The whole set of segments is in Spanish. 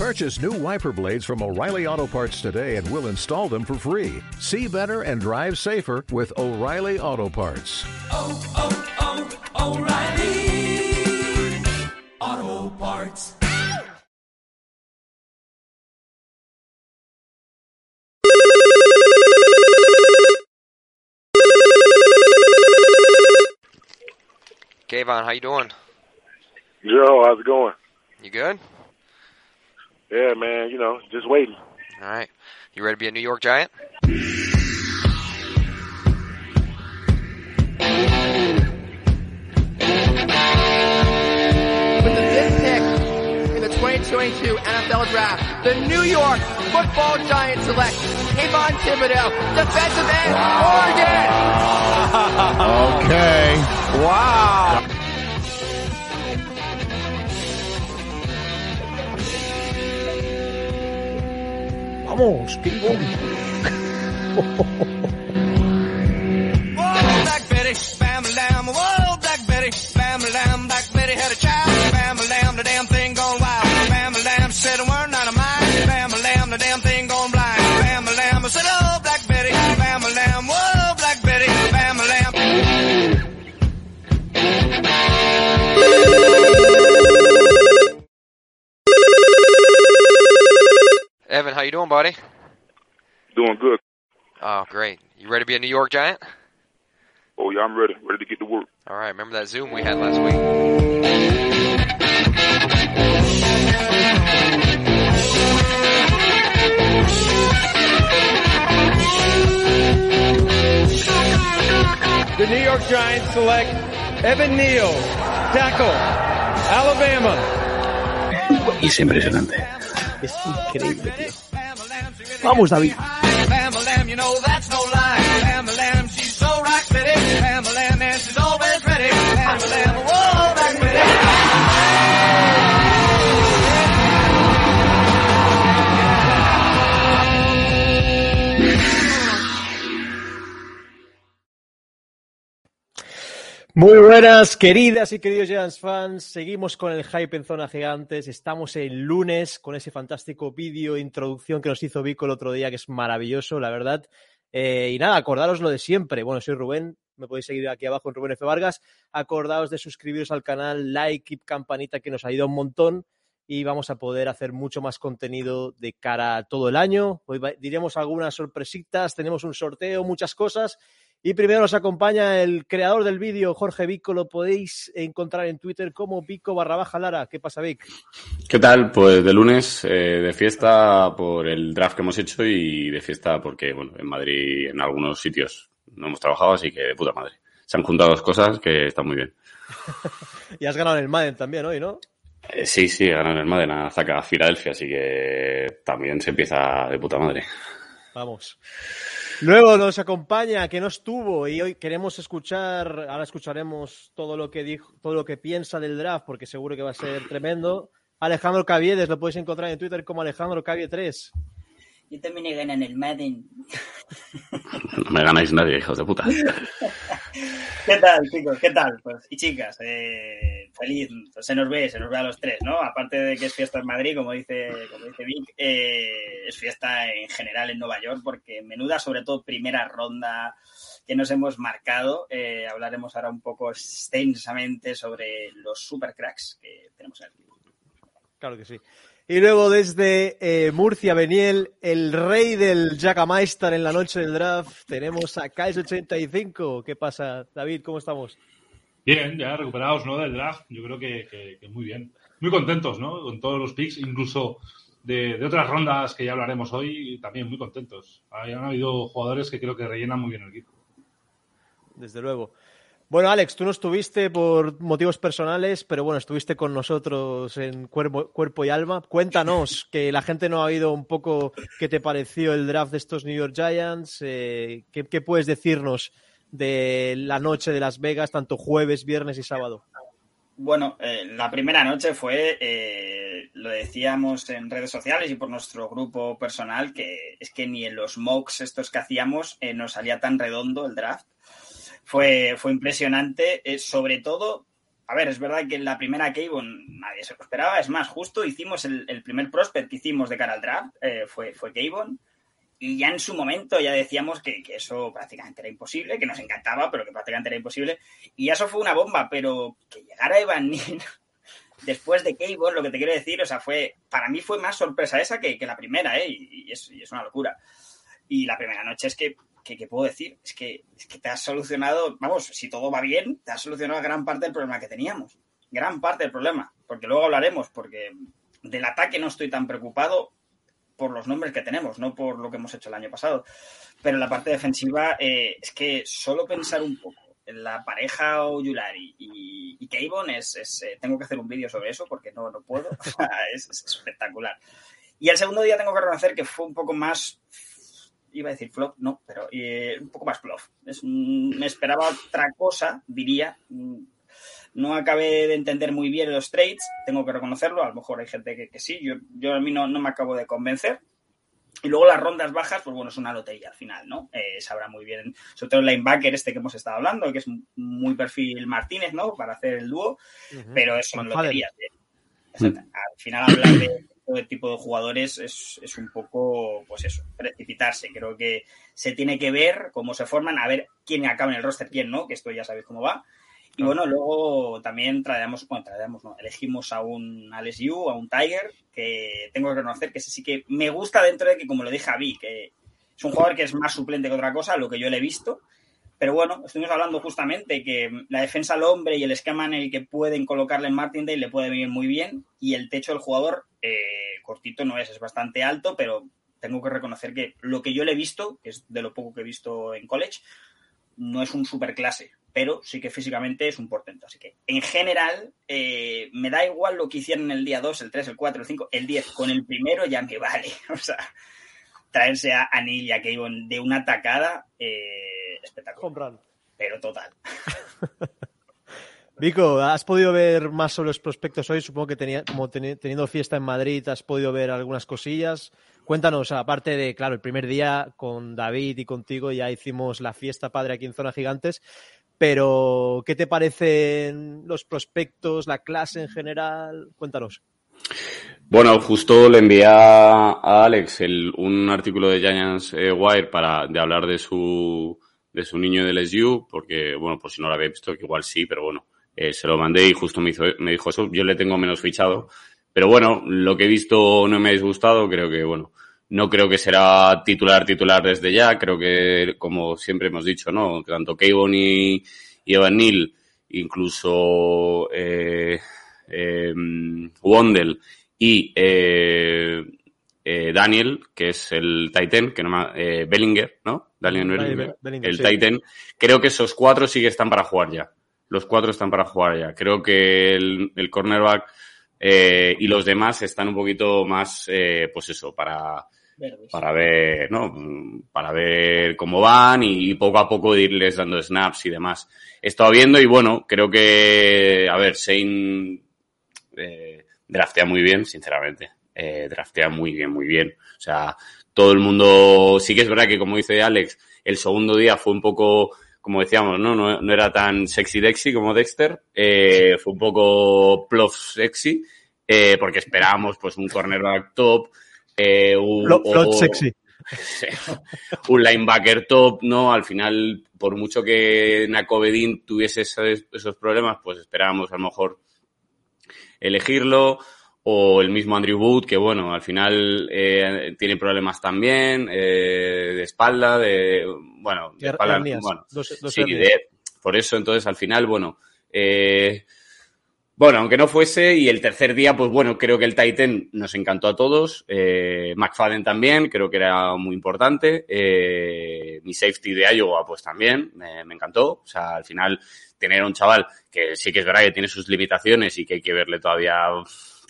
Purchase new wiper blades from O'Reilly Auto Parts today and we'll install them for free. See better and drive safer with O'Reilly Auto Parts. oh, oh, oh O'Reilly Auto Parts. Kayvon, how you doing? Joe, how's it going? You good? Yeah, man, you know, just waiting. All right. You ready to be a New York Giant? With the fifth pick in the 2022 NFL Draft, the New York Football Giants select Kayvon Thibodeau, defensive end, Oregon. Okay. Wow. Vamos, querido. Whoa, buddy? Doing good. Oh, great. You ready to be a New York Giant? Oh, yeah, I'm ready. Ready to get to work. All right. Remember that Zoom we had last week? The New York Giants select Evan Neal, tackle, Alabama. Es impresionante. Es increíble, tío. Vamos, David. Muy buenas, queridas y queridos Giants fans. Seguimos con el hype en zona gigantes. Estamos el lunes con ese fantástico vídeo introducción que nos hizo Vico el otro día, que es maravilloso, la verdad. Eh, y nada, acordaros lo de siempre. Bueno, soy Rubén, me podéis seguir aquí abajo en Rubén F. Vargas. Acordaos de suscribiros al canal, like y campanita que nos ayuda un montón. Y vamos a poder hacer mucho más contenido de cara a todo el año. Hoy diremos algunas sorpresitas, tenemos un sorteo, muchas cosas. Y primero nos acompaña el creador del vídeo, Jorge Vico. Lo podéis encontrar en Twitter como Vico barra baja Lara. ¿Qué pasa, Vic? ¿Qué tal? Pues de lunes eh, de fiesta por el draft que hemos hecho y de fiesta porque, bueno, en Madrid, en algunos sitios no hemos trabajado, así que de puta madre. Se han juntado dos cosas que están muy bien. Y has ganado en el Madden también hoy, ¿no? Eh, sí, sí, ganan el Madden a Zaca Filadelfia, así que también se empieza de puta madre. Vamos. Luego nos acompaña, que no estuvo, y hoy queremos escuchar, ahora escucharemos todo lo que dijo, todo lo que piensa del draft, porque seguro que va a ser tremendo. Alejandro Caviedes, lo podéis encontrar en Twitter como Alejandro Cavie 3. Yo también he ganado en el Madden. No me ganáis nadie, hijos de puta. ¿Qué tal, chicos? ¿Qué tal? Pues, y chicas, eh, feliz, pues se nos ve, se nos ve a los tres, ¿no? Aparte de que es fiesta en Madrid, como dice, como dice Vic, eh, es fiesta en general en Nueva York, porque menuda, sobre todo, primera ronda que nos hemos marcado. Eh, hablaremos ahora un poco extensamente sobre los supercracks que tenemos en el. Claro que sí. Y luego desde eh, Murcia, Beniel, el rey del Jackameister en la noche del draft, tenemos a Kais85. ¿Qué pasa, David? ¿Cómo estamos? Bien, ya recuperados ¿no? del draft, yo creo que, que- que muy bien. Muy contentos, ¿no? Con todos los picks, incluso de, de otras rondas que ya hablaremos hoy, también muy contentos. Han habido jugadores que creo que rellenan muy bien el equipo. Desde luego. Bueno, Alex, tú no estuviste por motivos personales, pero bueno, estuviste con nosotros en cuerpo, cuerpo y alma. Cuéntanos, que la gente no ha oído un poco qué te pareció el draft de estos New York Giants. eh, ¿qué, qué puedes decirnos de la noche de Las Vegas, tanto jueves, viernes y sábado? Bueno, eh, la primera noche fue, eh, lo decíamos en redes sociales y por nuestro grupo personal, que es que ni en los mocks estos que hacíamos eh, nos salía tan redondo el draft. Fue, fue impresionante, eh, sobre todo a ver, es verdad que la primera Kayvon nadie se lo esperaba. Es más, justo hicimos el, primer prospect que hicimos de cara al draft, eh, fue, fue. Y ya en su momento ya decíamos que, que, eso prácticamente era imposible, que nos encantaba, pero que prácticamente era imposible. Y eso fue una bomba, pero que llegara Evan Neal después de Kayvon, lo que te quiero decir, o sea, fue, para mí fue más sorpresa esa que, que la primera, ¿eh? Y, y, es, y, es, una locura. Y la primera noche es que, que, que, puedo decir, es que, es que te has solucionado, vamos, si todo va bien, te has solucionado gran parte del problema que teníamos. Gran parte del problema, porque luego hablaremos, porque del ataque no estoy tan preocupado por los nombres que tenemos, no por lo que hemos hecho el año pasado. Pero la parte defensiva eh, es que solo pensar un poco en la pareja Oyulari y, y Kayvon es, es eh, tengo que hacer un vídeo sobre eso porque no, no puedo. es, es, espectacular. Y el segundo día tengo que reconocer que fue un poco más, iba a decir flop, no, pero eh, un poco más flop. Es, me esperaba otra cosa, diría. No acabé de entender muy bien los trades, tengo que reconocerlo. A lo mejor hay gente que, que sí, yo, yo a mí no, no me acabo de convencer. Y luego las rondas bajas, pues bueno, es una lotería al final, ¿no? Eh, sabrá muy bien, sobre todo el linebacker este que hemos estado hablando, que es muy perfil Martínez, ¿no? Para hacer el dúo, uh -huh. pero eso son loterías. ¿eh? Al final hablar de este tipo de jugadores es, es, un poco, pues eso, precipitarse. Creo que se tiene que ver cómo se forman, a ver quién acaba en el roster, quién no, que esto ya sabéis cómo va. Y bueno, luego también traemos, bueno, traemos, no, elegimos a un Alex Yu, a un Tiger, que tengo que reconocer que ese sí que me gusta dentro de que, como lo dije a Vi, que es un jugador que es más suplente que otra cosa, lo que yo le he visto. Pero bueno, estuvimos hablando justamente que la defensa al hombre y el esquema en el que pueden colocarle en Martindale le puede venir muy bien. Y el techo del jugador, eh, cortito no es, es bastante alto, pero tengo que reconocer que lo que yo le he visto, que es de lo poco que he visto en college, no es un super clase pero sí que físicamente es un portento. Así que, en general, eh, me da igual lo que hicieron el día 2, el 3, el 4, el 5, el 10. Con el primero ya me vale. O sea, traerse a Anil y a Kayvon de una tacada, eh, espectacular. Pero total. Vico, ¿has podido ver más sobre los prospectos hoy? Supongo que tenía, como teniendo fiesta en Madrid, has podido ver algunas cosillas. Cuéntanos, aparte de, claro, el primer día con David y contigo ya hicimos la fiesta padre aquí en Zona Gigantes, pero ¿qué te parecen los prospectos, la clase en general? Cuéntanos. Bueno, justo le envié a Alex el, un artículo de Giants eh, Wire para de hablar de su de su niño de LSU, porque, bueno, por si no lo había visto, que igual sí, pero bueno, eh, se lo mandé y justo me, hizo, me dijo eso. Yo le tengo menos fichado, pero bueno, lo que he visto no me ha disgustado, creo que, bueno, no creo que será titular titular desde ya. Creo que, como siempre hemos dicho, ¿no? Tanto Kayvon y, y Evan Neal, incluso eh, eh, Wondell y eh, eh, Daniel, que es el Titan, que no eh, Bellinger, ¿no? Daniel Bellinger, Bellinger el sí. Titan. Creo que esos cuatro sí que están para jugar ya. Los cuatro están para jugar ya. Creo que el, el cornerback eh, y los demás están un poquito más, eh, pues eso, para, para ver, ¿no? Para ver cómo van y poco a poco irles dando snaps y demás. He estado viendo y bueno, creo que, a ver, Shane eh, draftea muy bien, sinceramente. Eh, draftea muy bien, muy bien. O sea, todo el mundo, sí que es verdad que como dice Alex, el segundo día fue un poco, como decíamos, no, no, no era tan sexy dexy como Dexter, eh, fue un poco plof sexy, eh, porque esperábamos pues un cornerback top, eh, un, Plot, plot sexy. un linebacker top, ¿no? Al final, por mucho que Nakovedin tuviese esos, esos, problemas, pues esperábamos a lo mejor elegirlo. O el mismo Andrew Wood, que bueno, al final eh, tiene problemas también, eh, de espalda, de, bueno, de espalda, bueno, dos, dos sí, de, por eso entonces al final, bueno, eh, bueno, aunque no fuese, y el tercer día, pues bueno, creo que el Titan nos encantó a todos. Eh, McFadden también, creo que era muy importante. Mi safety de Iowa, pues también, me, me, encantó. O sea, al final, tener a un chaval que sí que es verdad que tiene sus limitaciones y que hay que verle todavía,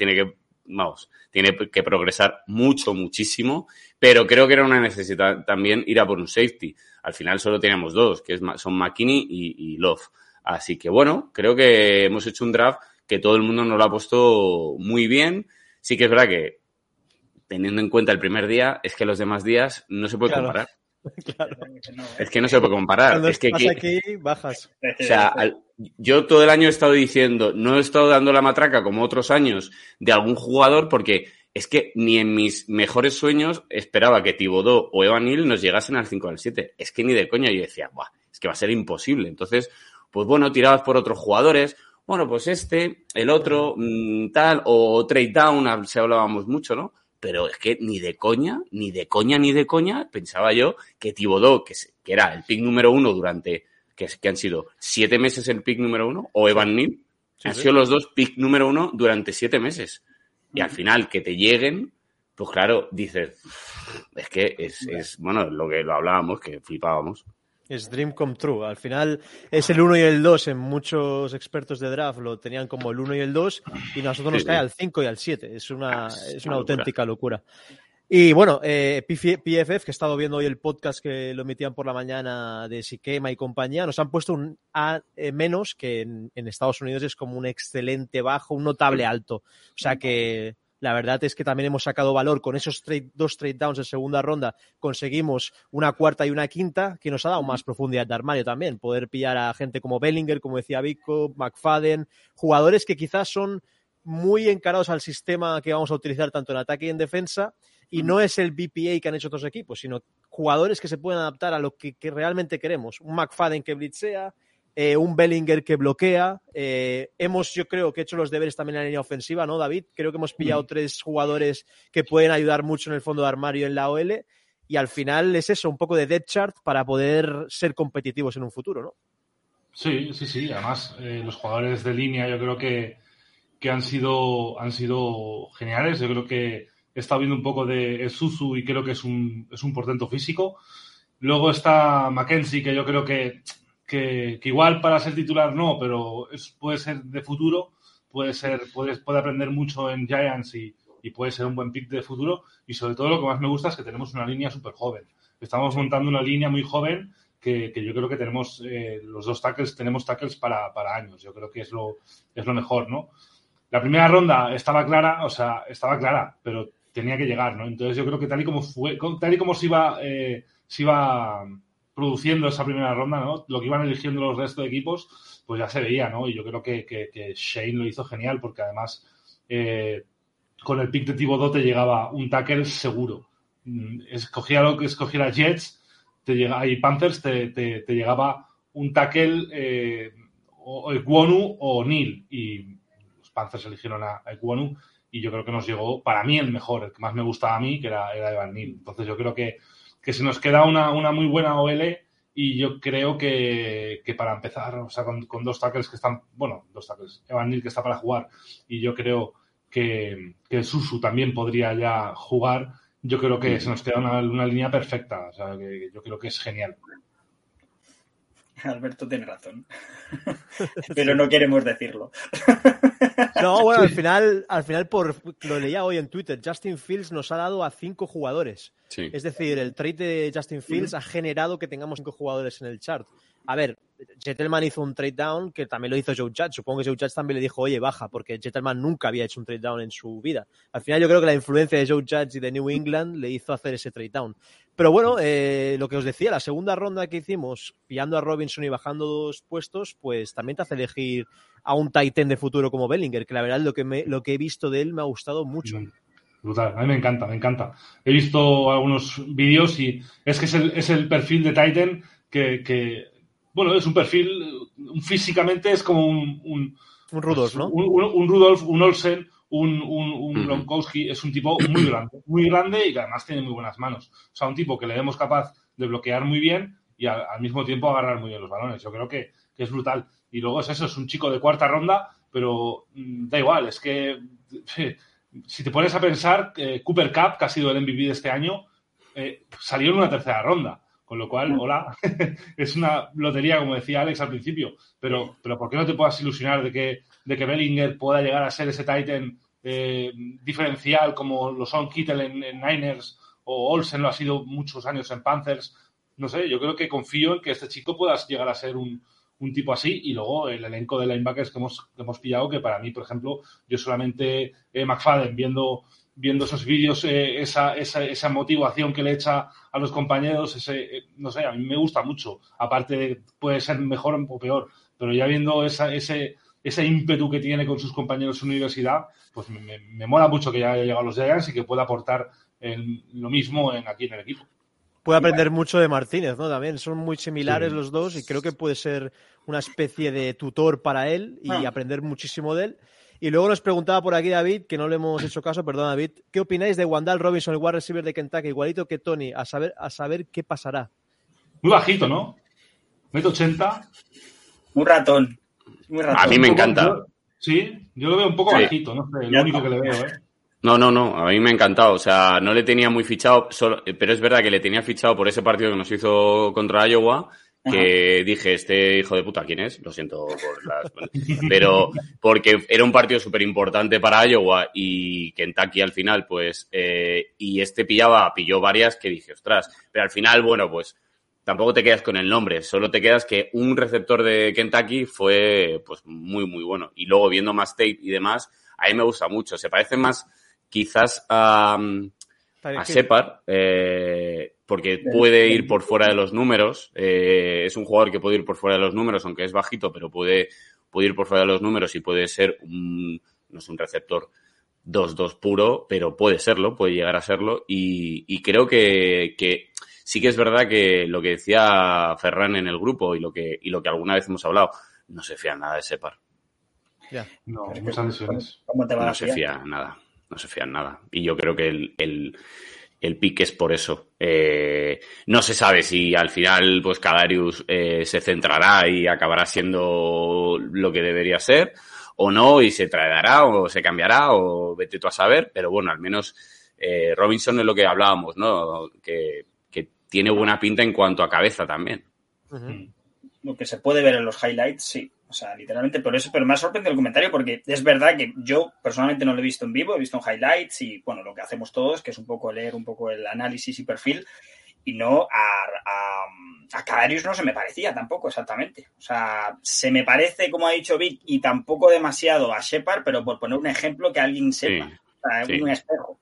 tiene que, vamos, tiene que progresar mucho, muchísimo. Pero creo que era una necesidad también ir a por un safety. Al final solo teníamos dos, que son McKinney y, y Love. Así que bueno, creo que hemos hecho un draft que todo el mundo nos lo ha puesto muy bien. Sí que es verdad que, teniendo en cuenta el primer día, es que los demás días no se puede claro. comparar. Es que no se puede comparar. Cuando es que, aquí, bajas. o sea, al- yo todo el año he estado diciendo, no he estado dando la matraca como otros años de algún jugador porque es que ni en mis mejores sueños esperaba que Tibodó o Evan Neal nos llegasen al 5 o al 7. Es que ni de coña yo decía, Buah, es que va a ser imposible. Entonces, pues bueno, tirabas por otros jugadores. Bueno, pues este, el otro, mm, tal, o trade down, se hablábamos mucho, ¿no? Pero es que ni de coña, ni de coña, ni de coña, pensaba yo que Tibodó, que, era el pick número uno durante, que, que han sido siete meses el pick número uno, o Evan Neal, han sí. sido los dos pick número uno durante siete meses. Y al final que te lleguen, pues claro, dices, es que es, es bueno, lo que lo hablábamos, que flipábamos. Es Dream Come True. Al final es el 1 y el 2. En muchos expertos de draft lo tenían como el 1 y el 2 y nosotros nos cae al 5 y al 7. Es una, Es una auténtica locura. Y bueno, eh, PF PFF, que he estado viendo hoy el podcast que lo emitían por la mañana de Siquema y compañía, nos han puesto un A eh, menos, que en, en Estados Unidos es como un excelente bajo, un notable alto. O sea que la verdad es que también hemos sacado valor con esos trade- dos trade downs en segunda ronda. Conseguimos una cuarta y una quinta que nos ha dado más profundidad de armario también. Poder pillar a gente como Bellinger, como decía Vico, McFadden, jugadores que quizás son muy encarados al sistema que vamos a utilizar tanto en ataque y en defensa. Y no es el BPA que han hecho otros equipos, sino jugadores que se pueden adaptar a lo que, que realmente queremos. Un McFadden que blitzea, eh, un Bellinger que bloquea. eh, hemos, yo creo que hecho los deberes también en la línea ofensiva, ¿no, David? Creo que hemos pillado tres jugadores que pueden ayudar mucho en el fondo de armario en la OL. Y al final es eso, un poco de depth chart para poder ser competitivos en un futuro, ¿no? Sí, sí, sí. Además, eh, los jugadores de línea yo creo que, que han sido han sido geniales. Yo creo que he estado viendo un poco de Suzu y creo que es un, es un portento físico. Luego está Mackenzie, que yo creo que, que, que igual para ser titular no, pero es, puede ser de futuro, puede ser, puede, puede aprender mucho en Giants y, y puede ser un buen pick de futuro. Y sobre todo lo que más me gusta es que tenemos una línea súper joven. Estamos montando una línea muy joven que, que yo creo que tenemos eh, los dos tackles, tenemos tackles para, para años. Yo creo que es lo, es lo mejor, ¿no? La primera ronda estaba clara, o sea, estaba clara, pero tenía que llegar, ¿no? Entonces yo creo que tal y como fue, tal y como se iba, eh, se iba produciendo esa primera ronda, ¿no? Lo que iban eligiendo los restos de equipos, pues ya se veía, ¿no? Y yo creo que, que, Shane lo hizo genial porque además eh, con el pick de Thibodeau te llegaba un tackle seguro. Mm, Escogía lo que escogiera Jets te y Panthers te, te, te llegaba un tackle eh, o Equonu o Neil y los Panthers eligieron a, a Equonu y yo creo que nos llegó para mí el mejor, el que más me gustaba a mí, que era, era Evan Neal. Entonces yo creo que, que se nos queda una, una muy buena OL y yo creo que, que para empezar, o sea, con, con, dos tackles que están, bueno, dos tackles, Evan Neal que está para jugar y yo creo que, que Susu también podría ya jugar, yo creo que se nos queda una, una línea perfecta, o sea, que yo creo que es genial. Alberto tiene razón. Pero no queremos decirlo. No, bueno, al final, al final por, lo leía hoy en Twitter, Justin Fields nos ha dado a cinco jugadores. Sí. Es decir, el trade de Justin Fields ha generado que tengamos cinco jugadores en el chart. A ver, Gentleman hizo un trade down que también lo hizo Joe Judge. Supongo que Joe Judge también le dijo, oye, baja, porque Gentleman nunca había hecho un trade down en su vida. Al final yo creo que la influencia de Joe Judge y de New England le hizo hacer ese trade down. Pero bueno, eh, lo que os decía, la segunda ronda que hicimos, pillando a Robinson y bajando dos puestos, pues también te hace elegir a un Titan de futuro como Bellinger, que la verdad lo que, me, lo que he visto de él me ha gustado mucho. Brutal, a mí me encanta, me encanta. He visto algunos vídeos y es que es el, es el perfil de Titan que, que, bueno, es un perfil, físicamente es como un... Un, un Rudolf, ¿no? Un, un, un, Rudolf, un Olsen, un, un, un Gronkowski, es un tipo muy grande, muy grande y que además tiene muy buenas manos. O sea, un tipo que le vemos capaz de bloquear muy bien y al, al mismo tiempo agarrar muy bien los balones. Yo creo que, que, es brutal. Y luego es eso, es un chico de cuarta ronda, pero mmm, da igual, es que si te pones a pensar, eh, Cooper Cup, que ha sido el MVP de este año, eh, salió en una tercera ronda. Con lo cual, hola, es una lotería, como decía Alex al principio. Pero, pero ¿por qué no te puedas ilusionar de que, de que Bellinger pueda llegar a ser ese Titan eh, diferencial como lo son Kittel en, Niners o Olsen lo ha sido muchos años en Panthers? No sé, yo creo que confío en que este chico pueda llegar a ser un, un tipo así. Y luego el elenco de linebackers que hemos, que hemos pillado, que para mí, por ejemplo, yo solamente eh, McFadden viendo viendo esos vídeos, eh, esa, esa, esa, motivación que le echa a los compañeros, ese, eh, no sé, a mí me gusta mucho. Aparte, de, puede ser mejor o peor, pero ya viendo esa, ese, ese ímpetu que tiene con sus compañeros en universidad, pues me, me, mola mucho que ya haya llegado a los Giants y que pueda aportar el, lo mismo en, aquí en el equipo. Puede aprender bueno. mucho de Martínez, ¿no? También son muy similares sí. los dos y creo que puede ser una especie de tutor para él y ah. aprender muchísimo de él. Y luego nos preguntaba por aquí David, que no le hemos hecho caso, perdón David, ¿qué opináis de Wandal Robinson, el wide receiver de Kentucky, igualito que Tony, a saber, a saber qué pasará? Muy bajito, ¿no? Metro 80. Un ratón. Muy ratón. A mí me encanta. Yo, sí, yo lo veo un poco sí. bajito, no sé, lo único que le veo, ¿eh? No, no, no, a mí me ha encantado. O sea, no le tenía muy fichado, solo, pero es verdad que le tenía fichado por ese partido que nos hizo contra Iowa que dije, este hijo de puta, ¿quién es? Lo siento por las... Pero porque era un partido súper importante para Iowa y Kentucky al final, pues, eh, y este pillaba, pilló varias que dije, ostras, pero al final, bueno, pues, tampoco te quedas con el nombre, solo te quedas que un receptor de Kentucky fue, pues, muy, muy bueno. Y luego viendo más tape y demás, a mí me gusta mucho. Se parece más, quizás, a... Um, a Shepard, eh, porque puede ir por fuera de los números. Eh, es un jugador que puede ir por fuera de los números, aunque es bajito, pero puede, puede ir por fuera de los números y puede ser un, no es un receptor 2-2 puro, pero puede serlo, puede llegar a serlo. Y, y creo que, que, sí que es verdad que lo que decía Ferran en el grupo y lo que, y lo que alguna vez hemos hablado, no se fía nada de Shepard. Ya. No, muchas lesiones. No se fía nada no se fían nada. Y yo creo que el, el, el pick es por eso. Eh, no se sabe si al final, pues Cadarius eh, se centrará y acabará siendo lo que debería ser, o no, y se traerá, o se cambiará, o vete tú a saber, pero bueno, al menos eh, Robinson es lo que hablábamos, ¿no? Que, que, tiene buena pinta en cuanto a cabeza también. Uh -huh. Lo que se puede ver en los highlights, sí. O sea, literalmente por eso, pero me ha sorprendido el comentario porque es verdad que yo personalmente no lo he visto en vivo, he visto en highlights y bueno, lo que hacemos todos, que es un poco leer un poco el análisis y perfil, y no a, a, a Cadarius no se me parecía tampoco exactamente. O sea, se me parece, como ha dicho Vic, y tampoco demasiado a Shepard, pero por poner un ejemplo que alguien sepa, sí, o sea, sí. un espejo.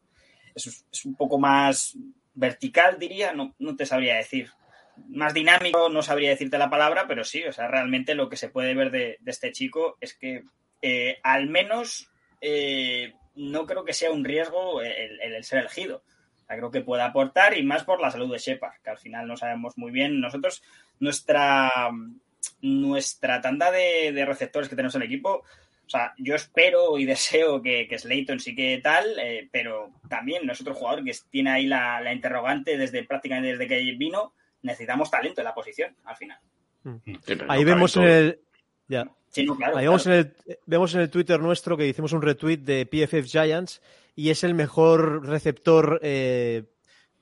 Es, es, un poco más vertical, diría, no, no te sabría decir más dinámico, no sabría decirte la palabra, pero sí, o sea, realmente lo que se puede ver de, este chico es que eh, al menos eh, no creo que sea un riesgo el ser elegido. O sea, creo que puede aportar y más por la salud de Shepard, que al final no sabemos muy bien. Nosotros, nuestra, nuestra tanda de, de receptores que tenemos en el equipo, o sea, yo espero y deseo que, que Slayton sí que tal, eh, pero también no es otro jugador que tiene ahí la, la interrogante desde prácticamente desde que vino necesitamos talento en la posición al final. Sí, Ahí vemos en el. Ya. Sí, no, claro, Ahí claro. Vemos, en el, vemos en el Twitter nuestro que hicimos un retweet de PFF Giants y es el mejor receptor eh,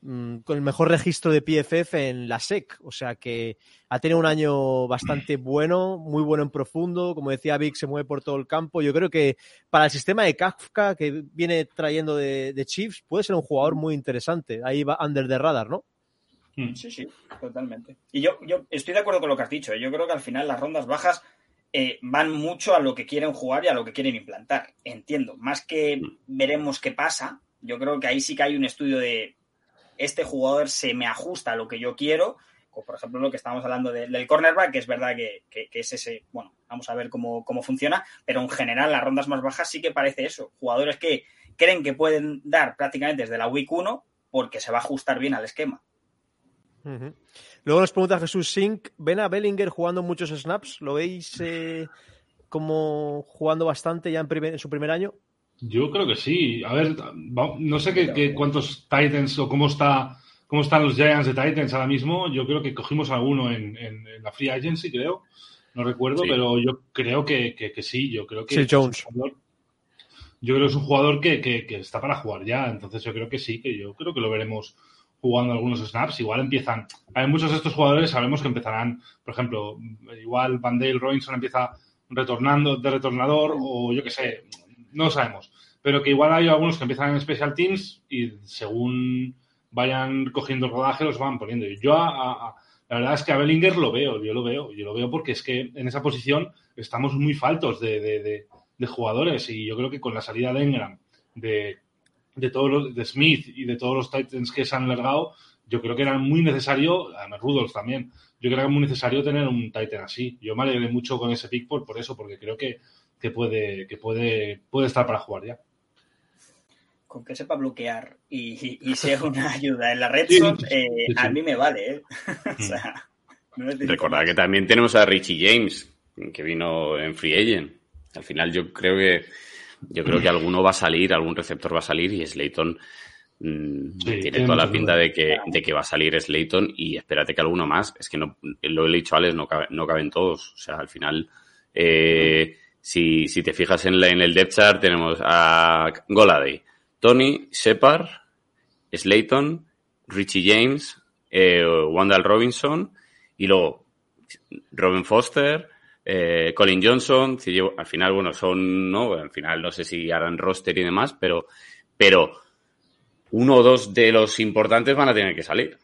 mm, con el mejor registro de PFF en la SEC. O sea que ha tenido un año bastante bueno, muy bueno en profundo. Como decía Vic, se mueve por todo el campo. Yo creo que para el sistema de Kafka que viene trayendo de, de Chiefs puede ser un jugador muy interesante. Ahí va under the radar, ¿no? Mm. Sí, sí, totalmente. Y yo, yo estoy de acuerdo con lo que has dicho. Yo creo que al final las rondas bajas eh, van mucho a lo que quieren jugar y a lo que quieren implantar. Entiendo. Más que veremos qué pasa, yo creo que ahí sí que hay un estudio de este jugador se me ajusta a lo que yo quiero. Como por ejemplo lo que estábamos hablando de, del cornerback, que es verdad que, que, que, es ese, bueno, vamos a ver cómo, cómo funciona, pero en general las rondas más bajas sí que parece eso. Jugadores que creen que pueden dar prácticamente desde la week 1 porque se va a ajustar bien al esquema. Uh -huh. Luego nos pregunta Jesús Sink, ¿ven a Bellinger jugando muchos snaps? ¿Lo veis eh, como jugando bastante ya en, primer, en, su primer año? Yo creo que sí. A ver, no sé qué, qué, cuántos Titans o cómo está cómo están los Giants de Titans ahora mismo. Yo creo que cogimos alguno en, en, en la Free Agency, creo. No recuerdo, sí. pero yo creo que, que, que, sí. Yo creo que sí, Jones. Jugador, yo creo que es un jugador que, que, que está para jugar ya. Entonces yo creo que sí, que yo creo que lo veremos jugando algunos snaps, igual empiezan. Hay muchos de estos jugadores, sabemos que empezarán, por ejemplo, igual Van Dale Robinson empieza retornando de retornador, o yo qué sé, no sabemos. Pero que igual hay algunos que empiezan en Special Teams y según vayan cogiendo rodaje los van poniendo. Yo a, a, la verdad es que a Bellinger lo veo, yo lo veo, yo lo veo porque es que en esa posición estamos muy faltos de, de, de, de jugadores y yo creo que con la salida de Engram, de de todos los, de Smith y de todos los Titans que se han largado, yo creo que era muy necesario, además Rudolph también, yo creo que era muy necesario tener un Titan así. Yo me alegré mucho con ese pick por, por eso, porque creo que, que puede, que puede, puede estar para jugar ya. Con que sepa bloquear y, y sea una ayuda en la red Sí, zone, sí, eh, sí, a mí me vale, ¿eh? o sea, no necesito Recordad que también tenemos a Richie James, que vino en Free Agent. Al final yo creo que yo creo que alguno va a salir, algún receptor va a salir y Slayton mm, Sí, tiene tiene toda la pinta duda. de que, de que va a salir Slayton y espérate que alguno más. Es que no, lo he dicho Alex, no, cabe- no caben todos. O sea, al final, eh, si, si te fijas en, la- en el depth chart, tenemos a Goladay, Tony, Shepard, Slayton, Richie James, eh, Wandal Robinson y luego Robin Foster, eh, Colin Johnson, al final, bueno, son, ¿no? Al final no sé si harán roster y demás, pero, pero uno o dos de los importantes van a tener que salir.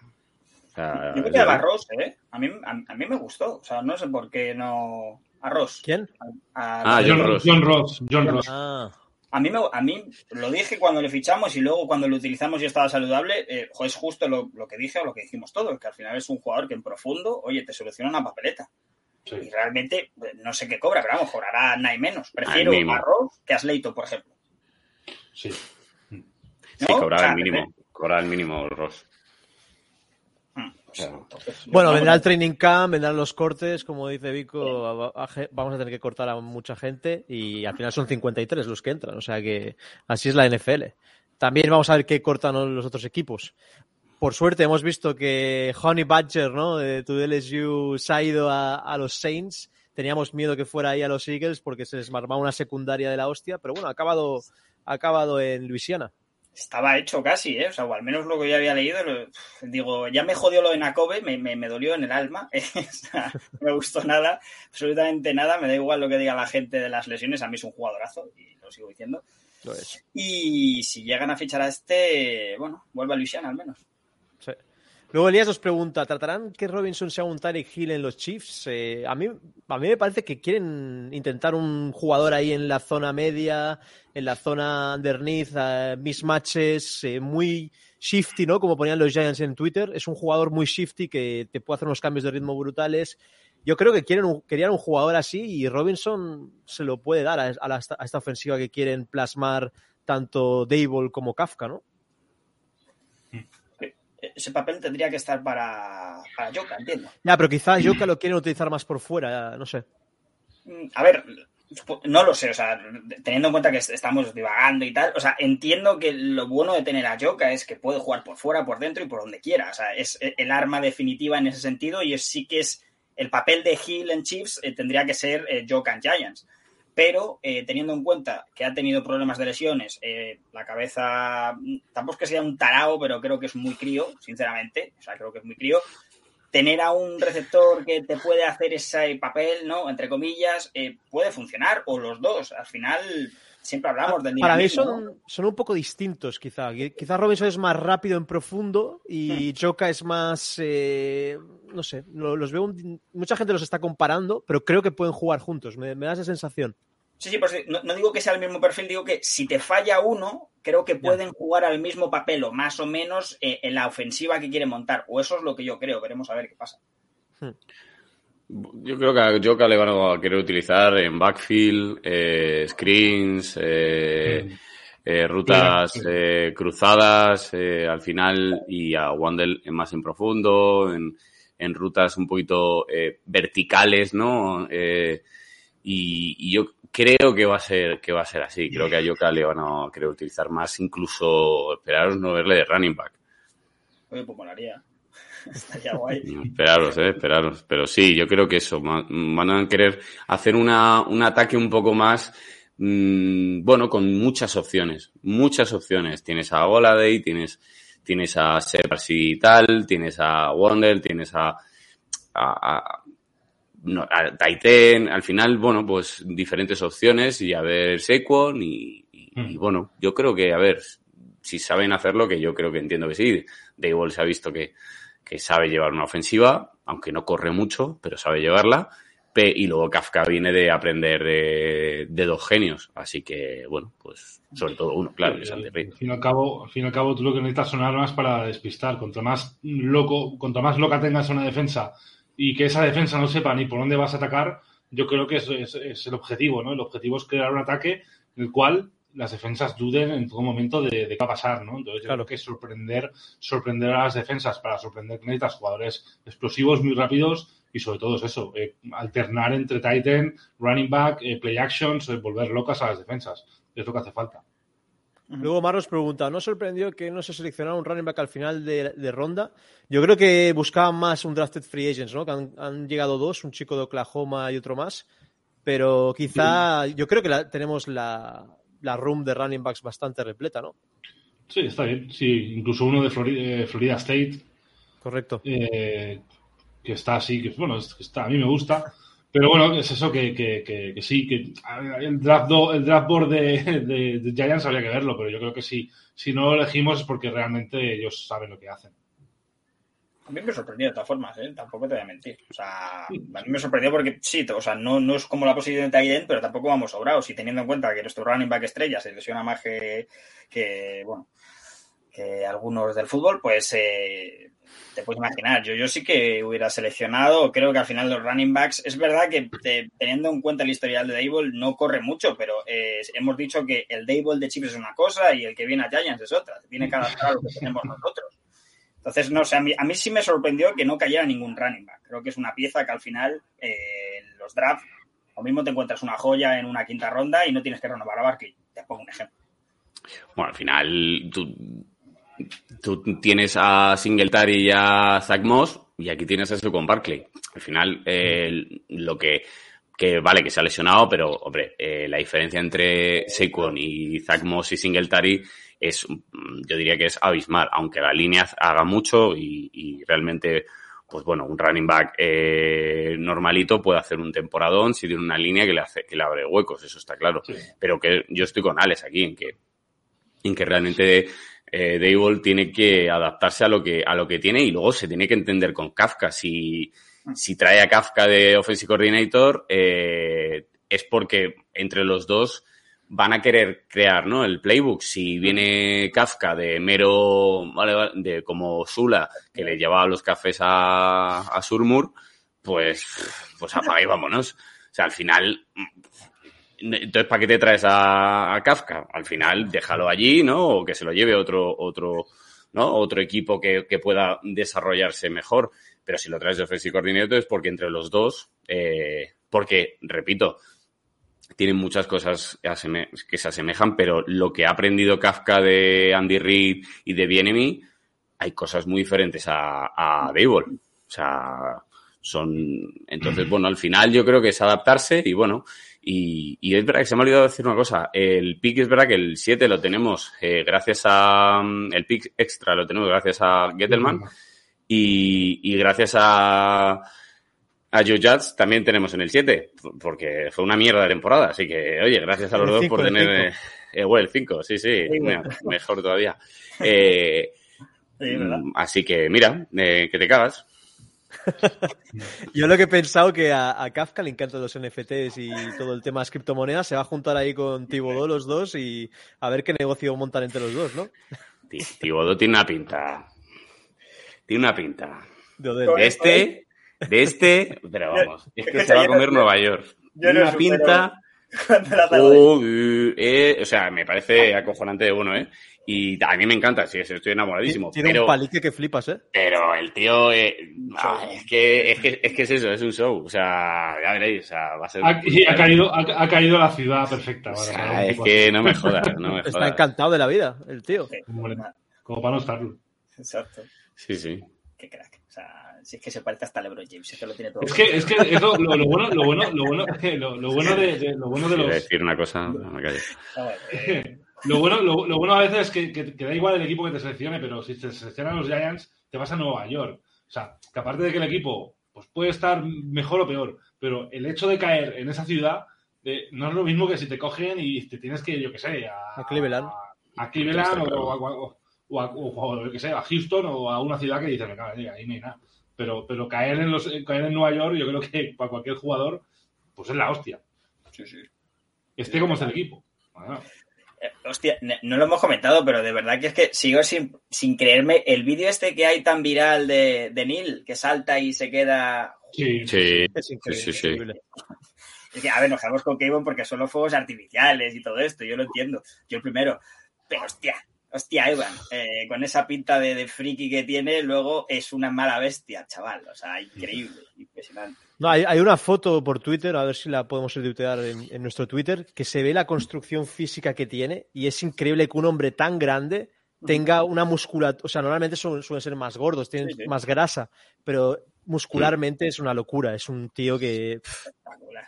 O sea, Yo creo que a verdad. Ross, ¿eh? A mí, a, a mí me gustó. O sea, no sé por qué no. A Ross. ¿Quién? A, Ah, John, John Ross. Ross. John Ross. John Ross. Ah, a mí, me, a mí lo dije cuando le fichamos y luego cuando lo utilizamos y estaba saludable. Eh, es justo lo, lo que dije o lo que dijimos todos, que al final es un jugador que en profundo, oye, te soluciona una papeleta. Sí. Y realmente, eh, no sé qué cobra, pero vamos, cobrará nada y menos. Prefiero a Ross que a Slayton, por ejemplo. Sí. ¿no? Sí, O sea, el mínimo. Cobraba el mínimo Ross. Mm, pues, entonces, Bueno, vendrá el training camp, vendrán los cortes, como dice Vico, a- a- a- vamos a tener que cortar a mucha gente y al final son 53 los que entran, o sea que así es la NFL. También vamos a ver qué cortan los otros equipos. Por suerte hemos visto que Honey Badger, ¿no? De tu LSU se ha ido a, a los Saints. Teníamos miedo que fuera ahí a los Eagles porque se les armaba una secundaria de la hostia, pero bueno, ha acabado, ha acabado en Luisiana. Estaba hecho casi, ¿eh? O sea, o al menos lo que yo había leído, lo- digo, ya me jodió lo de Nakobe, me, me, me dolió en el alma, o sea, no me gustó nada, absolutamente nada, me da igual lo que diga la gente de las lesiones, a mí es un jugadorazo, y lo sigo diciendo. Lo es. Y si llegan a fichar a este, bueno, vuelve a Luisiana al menos. Luego Elías nos pregunta, ¿tratarán que Robinson sea un Tarek Hill en los Chiefs? Eh, a, mí, a mí me parece que quieren intentar un jugador ahí en la zona media, en la zona underneath, eh, mismatches, eh, muy shifty, ¿no? Como ponían los Giants en Twitter. Es un jugador muy shifty que te puede hacer unos cambios de ritmo brutales. Yo creo que quieren un, querían un jugador así y Robinson se lo puede dar a, a esta ofensiva que quieren plasmar tanto Dable como Kafka, ¿no? Ese papel tendría que estar para, para Joka, entiendo. Ya, pero quizá Joka lo quieren utilizar más por fuera, no sé. Mm, A ver, no lo sé, o sea, teniendo en cuenta que estamos divagando y tal, o sea, entiendo que lo bueno de tener a Joka es que puede jugar por fuera, por dentro y por donde quiera, o sea, es el arma definitiva en ese sentido y es, sí que es el papel de Hill en Chiefs eh, tendría que ser eh, Joka en Giants. Pero eh, teniendo en cuenta que ha tenido problemas de lesiones, eh, la cabeza tampoco es que sea un tarao, pero creo que es muy crío, sinceramente. O sea, creo que es muy crío tener a un receptor que te puede hacer ese papel, ¿no? Entre comillas, eh, puede funcionar, o los dos. Al final, siempre hablamos del Para mí dinamismo, son, son un poco distintos, quizá. Quizá Robinson es más rápido en profundo y Joka es más. eh, no sé, lo- los veo. un- mucha gente los está comparando, pero creo que pueden jugar juntos. Me, me da esa sensación. Sí, sí, pues no, no digo que sea el mismo perfil, digo que si te falla uno, creo que pueden jugar al mismo papel o más o menos eh, en la ofensiva que quieren montar. O eso es lo que yo creo. Veremos a ver qué pasa. Yo creo que a Joka le van a querer utilizar en backfield, eh, screens, eh, eh, rutas eh, cruzadas eh, al final y a Wandel en más en profundo, en, en rutas un poquito eh, verticales, ¿no? Eh, y, y yo creo que va a ser que va a ser así. Creo que a Joka le van a querer utilizar más, incluso esperaros no verle de running back. Oye, pues molaría. Estaría guay. Esperaros, eh, esperaros. Pero sí, yo creo que eso. Van a querer hacer una, un ataque un poco más, mm, bueno, con muchas opciones. Muchas opciones. Tienes a Oladay, tienes, tienes a Shepard y tal, tienes a Wonder, tienes a, a, a, no, a Titan. Al final, bueno, pues diferentes opciones y a ver Saquon y, y, y bueno, yo creo que, a ver, si saben hacerlo, que yo creo que entiendo que sí. Dable se ha visto que, que sabe llevar una ofensiva, aunque no corre mucho, pero sabe llevarla. Y luego Kafka viene de aprender de, dos genios. Así que, bueno, pues sobre todo uno, claro, que es. Al fin y al cabo, al fin y al cabo, tú lo que necesitas son armas para despistar. Contra más loco, contra más loca tengas una defensa y que esa defensa no sepa ni por dónde vas a atacar, yo creo que es, es el objetivo, ¿no? El objetivo es crear un ataque en el cual las defensas duden en todo momento de, de qué va a pasar, ¿no? Entonces, yo creo que sorprender, sorprender a las defensas para sorprender necesitas jugadores explosivos, muy rápidos y sobre todo es eso, eh, alternar entre Titan, running back, eh, play actions, eh, volver locas a las defensas. Es lo que hace falta. Luego Marros pregunta, ¿no sorprendió que no se seleccionara un running back al final de, de ronda? Yo creo que buscaban más un drafted free agents, ¿no? Que han, han llegado dos, un chico de Oklahoma y otro más. Pero quizá, yo creo que la- tenemos la, la room de running backs bastante repleta, ¿no? Sí, está bien. Sí, incluso uno de Florida, Florida State. Correcto. eh, que está así, que bueno, está, a mí me gusta. Pero bueno, es eso que, que, que, que sí, que el draft, do- el draft board de, de- de Giants habría que verlo, pero yo creo que sí, si no lo elegimos es porque realmente ellos saben lo que hacen. Mí me sorprendió de todas formas, ¿eh? tampoco te voy a mentir. O sea, a mí me sorprendió porque sí, o sea, no, no es como la posición de end, pero tampoco vamos sobrados. Y teniendo en cuenta que nuestro running back estrella se lesiona más que, que, bueno, que algunos del fútbol, pues eh, te puedes imaginar. Yo, yo sí que hubiera seleccionado, creo que al final los running backs, es verdad que eh, teniendo en cuenta el historial de Dable no corre mucho, pero eh, hemos dicho que el Dable de Chiefs es una cosa y el que viene a Giants es otra. Viene cada a lo que tenemos nosotros. Entonces, no sé, a mí, a mí sí me sorprendió que no cayera ningún running back. Creo que es una pieza que al final, eh, los drafts, lo mismo te encuentras una joya en una quinta ronda y no tienes que renovar a Barkley. Te pongo un ejemplo. Bueno, al final tú, tú tienes a Singletary y a Zach Moss y aquí tienes a con Barkley. Al final, eh, lo que, que vale que se ha lesionado, pero hombre, eh, la diferencia entre Saquon y Zach Moss y Singletary es, mm, yo diría que es abismal, aunque la línea haga mucho y, y realmente, pues bueno, un running back eh, normalito puede hacer un temporadón si tiene una línea que le hace, que le abre huecos, eso está claro. Pero que yo estoy con Alex aquí, en que en que realmente eh, Dable tiene que adaptarse a lo que a lo que tiene y luego se tiene que entender con Kafka. Si, si trae a Kafka de Offensive Coordinator, eh, es porque entre los dos van a querer crear ¿no? el playbook. Si viene Kafka de mero, vale, de como Sula, que le llevaba los cafés a, a Surmur, pues, pues apaga y vámonos. O sea, al final, entonces, ¿para qué te traes a, a Kafka? Al final, déjalo allí, ¿no? O que se lo lleve otro, otro, ¿no? Otro equipo que, que pueda desarrollarse mejor. Pero si lo traes de Offensive Coordinator es porque entre los dos, eh, porque, repito, tienen muchas cosas que se asemejan, pero lo que ha aprendido Kafka de Andy Reid y de Bienemy, hay cosas muy diferentes a, a. O sea, son, entonces, bueno, al final yo creo que es adaptarse y bueno, y, y es verdad que se me ha olvidado decir una cosa. El pick es verdad que el 7 lo tenemos eh, gracias a. mm, El pick extra lo tenemos gracias a Gettelman. Y, y gracias a. A Joe Judge también tenemos en el 7, porque fue una mierda de temporada. Así que, oye, gracias a los El dos cinco, por el tener. cinco. Eh, eh, bueno, el 5, sí, sí, Sí, mira, bueno. mejor todavía. Eh, mm, así que, mira, eh, que te cagas. Yo lo que he pensado que a, a Kafka le encantan los NFTs y todo el tema de las criptomonedas, se va a juntar ahí con Tibodó los dos y a ver qué negocio montan entre los dos, ¿no? Ti- Tibodó tiene una pinta. Tiene una pinta. De este, de este, pero vamos, es que se va a comer Nueva York. yo Tiene no una supero pinta. cuando la tarde- Joder, eh, o sea, me parece acojonante de uno, ¿eh? Y a mí me encanta, sí, estoy enamoradísimo. Tiene pero, un palique que flipas, ¿eh? pero el tío, eh, ah, es, que, es, que, es que es eso, es un show. O sea, ya veréis, o sea, va a ser. Ha, y ha caído, ha, ha caído la ciudad perfecta. O sea, para es que no me jodas, no me Está jodas. encantado de la vida, el tío. Sí, Como, como para no estarlo. Exacto. Sí, sí. Qué crack. O sea, si es que se parece hasta a LeBron James, es que lo tiene todo. Es que, es que eso, lo, lo bueno, lo bueno, lo bueno, lo, lo bueno de, de- lo bueno de a los, decir una cosa, no me ver, eh, lo bueno, lo, lo bueno a veces es que, que, que da igual el equipo que te seleccione, pero si te seleccionan los Giants, te vas a Nueva York. O sea, que aparte de que el equipo pues puede estar mejor o peor, pero el hecho de caer en esa ciudad eh, no es lo mismo que si te cogen y te tienes que, yo qué sé, a, A Cleveland. a Cleveland o, o, a, o a- o, yo sé, a Houston o a una ciudad que dices, me cago en ella, ahí no hay nada. Pero, pero caer, en los, caer en Nueva York, yo creo que para cualquier jugador, pues es la hostia. Sí, sí. Esté como es el equipo. Bueno, Eh, Hostia, no lo hemos comentado, pero de verdad que es que sigo sin, sin creerme el vídeo este que hay tan viral de, de Neil, que salta y se queda... sí, Sí, Es sí, increíble. sí, sí. increíble. Es que, a ver, nos quedamos con Cable porque son los fuegos artificiales y todo esto, yo lo entiendo, yo el primero. Pero hostia, hostia, Evan, eh, con esa pinta de, de friki que tiene, luego es una mala bestia, chaval. O sea, increíble, impresionante. No, hay, hay una foto por Twitter, a ver si la podemos retuitear en, en nuestro Twitter, que se ve la construcción física que tiene y es increíble que un hombre tan grande tenga una musculatura, o sea, normalmente suelen, suelen ser más gordos, tienen Sí, sí. más grasa, pero muscularmente es una locura, es un tío que... pff, Espectacular.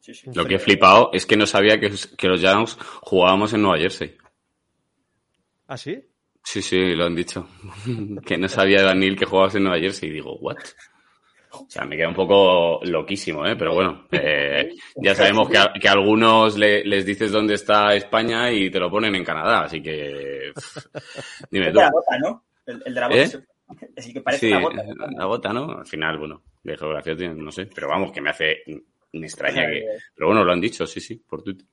Sí, sí. un Lo que he flipado es que no sabía que, que los Giants jugábamos en Nueva Jersey. ¿Ah, sí? Sí, sí, lo han dicho. que no sabía Daniel que jugabas en Nueva Jersey. Y digo, ¿what? O sea, me queda un poco loquísimo, ¿eh? Pero bueno, eh, ya sabemos que a, que a algunos le- les dices dónde está España y te lo ponen en Canadá, así que... pff, Dime El tú. de la bota, ¿no? El, el de la bota. ¿Eh? es- Es que parece Sí, una bota. la bota, ¿no? Al final, bueno, de geografía tiene- no sé, pero vamos, que me hace... Me extraña que... Pero bueno, lo han dicho, sí, sí, por Twitter.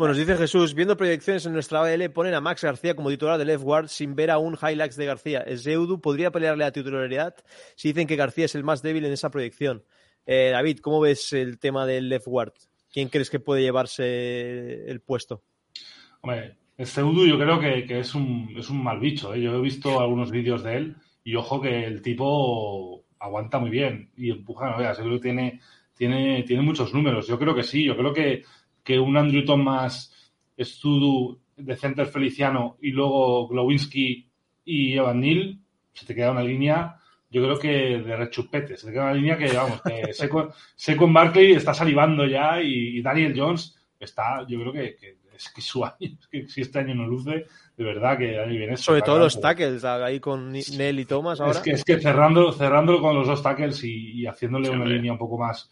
Bueno, nos dice Jesús, viendo proyecciones en nuestra AL, ponen a Max García como titular de left guard sin ver aún highlights de García. Zeudu podría pelearle a titularidad si dicen que García es el más débil en esa proyección. Eh, David, ¿cómo ves el tema del left guard? ¿Quién crees que puede llevarse el puesto? Hombre, Pseudo yo creo que, es, un, es un mal bicho. ¿eh? Yo he visto algunos vídeos de él y ojo que el tipo aguanta muy bien y empuja, no veas, yo tiene, tiene, tiene muchos números. Yo creo que sí, yo creo que, que un Andrew Thomas, Studu de center Feliciano y luego Glowinski y Evan Neal, se te queda una línea, yo creo que de rechupete, se te queda una línea que, vamos, que Seco, Seco en Barkley está salivando ya y, y Daniel Jones está, yo creo que, que es que su año, es que si este año no luce, de verdad que ahí viene Sobre todo los tackles, ahí con Nell y Thomas ahora. Es que, es que cerrando, cerrándolo con los dos tackles y, y haciéndole Sí, una hombre. línea un poco más.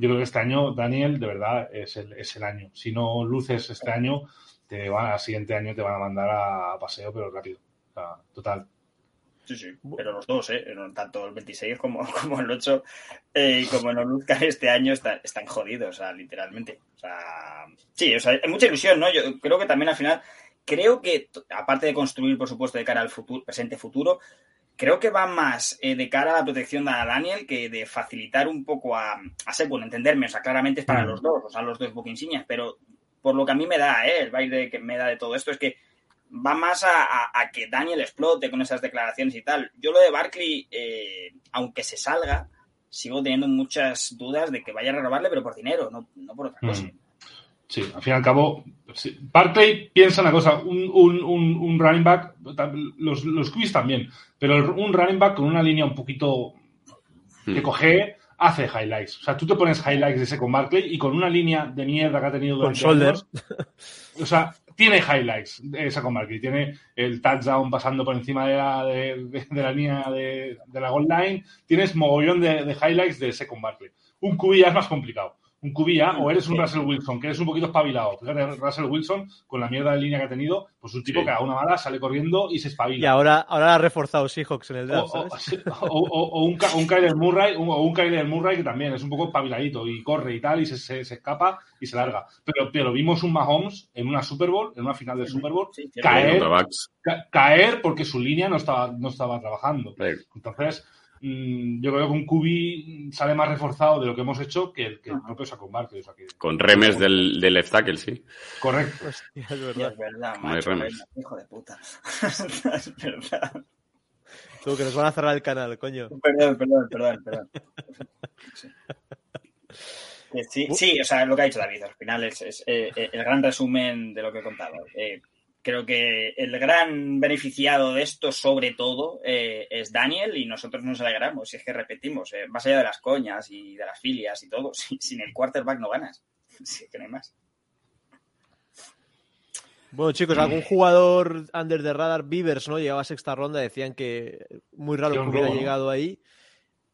Yo creo que este año, Daniel, de verdad, es el, es el año. Si no luces este año, te van, al siguiente año te van a mandar a, paseo, pero rápido. O sea, total. Sí, sí, pero los dos, ¿eh? Tanto el 26 como, como el 8, eh, y como no luzcan este año, están, están jodidos, o sea, literalmente. O sea, sí, o sea, hay mucha ilusión, ¿no? Yo creo que también al final, creo que, aparte de construir, por supuesto, de cara al futuro, presente futuro, creo que va más eh, de cara a la protección a Daniel que de facilitar un poco a, a entenderme, o sea, claramente es para Mm. los dos, o sea, los dos insignias, pero por lo que a mí me da, ¿eh? El baile que me da de todo esto es que va más a, a- a que Daniel explote con esas declaraciones y tal. Yo lo de Barkley, eh, aunque se salga, sigo teniendo muchas dudas de que vaya a renovarle, pero por dinero, no, no por otra cosa. Mm. Sí, al fin y al cabo, sí. Barclay piensa una cosa, un, un, un, un running back, los, los QBs también, pero un running back con una línea un poquito que Mm. coge, hace highlights. O sea, tú te pones highlights de ese con Barclay y con una línea de mierda que ha tenido Con durante shoulders. años, o sea, tiene highlights esa con Barkley. Tiene el touchdown pasando por encima de la, de, de- de la línea de, de la goal line. Tienes mogollón de, de highlights de ese con Barkley. Un QB ya es más complicado. Un ya, o eres un Russell Wilson, que eres un poquito espabilado. Fíjate, Russell Wilson, con la mierda de línea que ha tenido, pues un tipo Sí. que a una mala sale corriendo y se espabila. Y ahora, ahora ha reforzado Seahawks en el draft, o- ¿sabes? o- o- o un, un Kyler Murray, un- o un Kyler Murray que también es un poco espabiladito y corre y tal, y se, se- se escapa y se larga. Pero, pero vimos un Mahomes en una Super Bowl, en una final del Super Bowl, Sí, caer, ca- caer porque su línea no estaba, no estaba trabajando. Entonces, yo creo que un QB sale más reforzado de lo que hemos hecho que el, que el propio Saquon Barkley. O sea que, Con remes del, del left tackle, sí. correcto. Hostia, es verdad. es verdad, No hay remes. hijo de puta. es verdad. Tú, que nos van a cerrar el canal, coño. Perdón, perdón, perdón, perdón. Sí. Eh, Sí, sí, o sea, lo que ha dicho David, al final es, es, eh, eh, el gran resumen de lo que he contado. Eh, creo que el gran beneficiado de esto, sobre todo, eh, es Daniel y nosotros nos alegramos. Si es que repetimos, eh, más allá de las coñas y de las filias y todo, si- sin el quarterback no ganas. Sí, que no hay más. Bueno, chicos, algún jugador under the radar, Beavers, ¿no? Llegaba a sexta ronda, decían que muy raro que hubiera llegado ahí.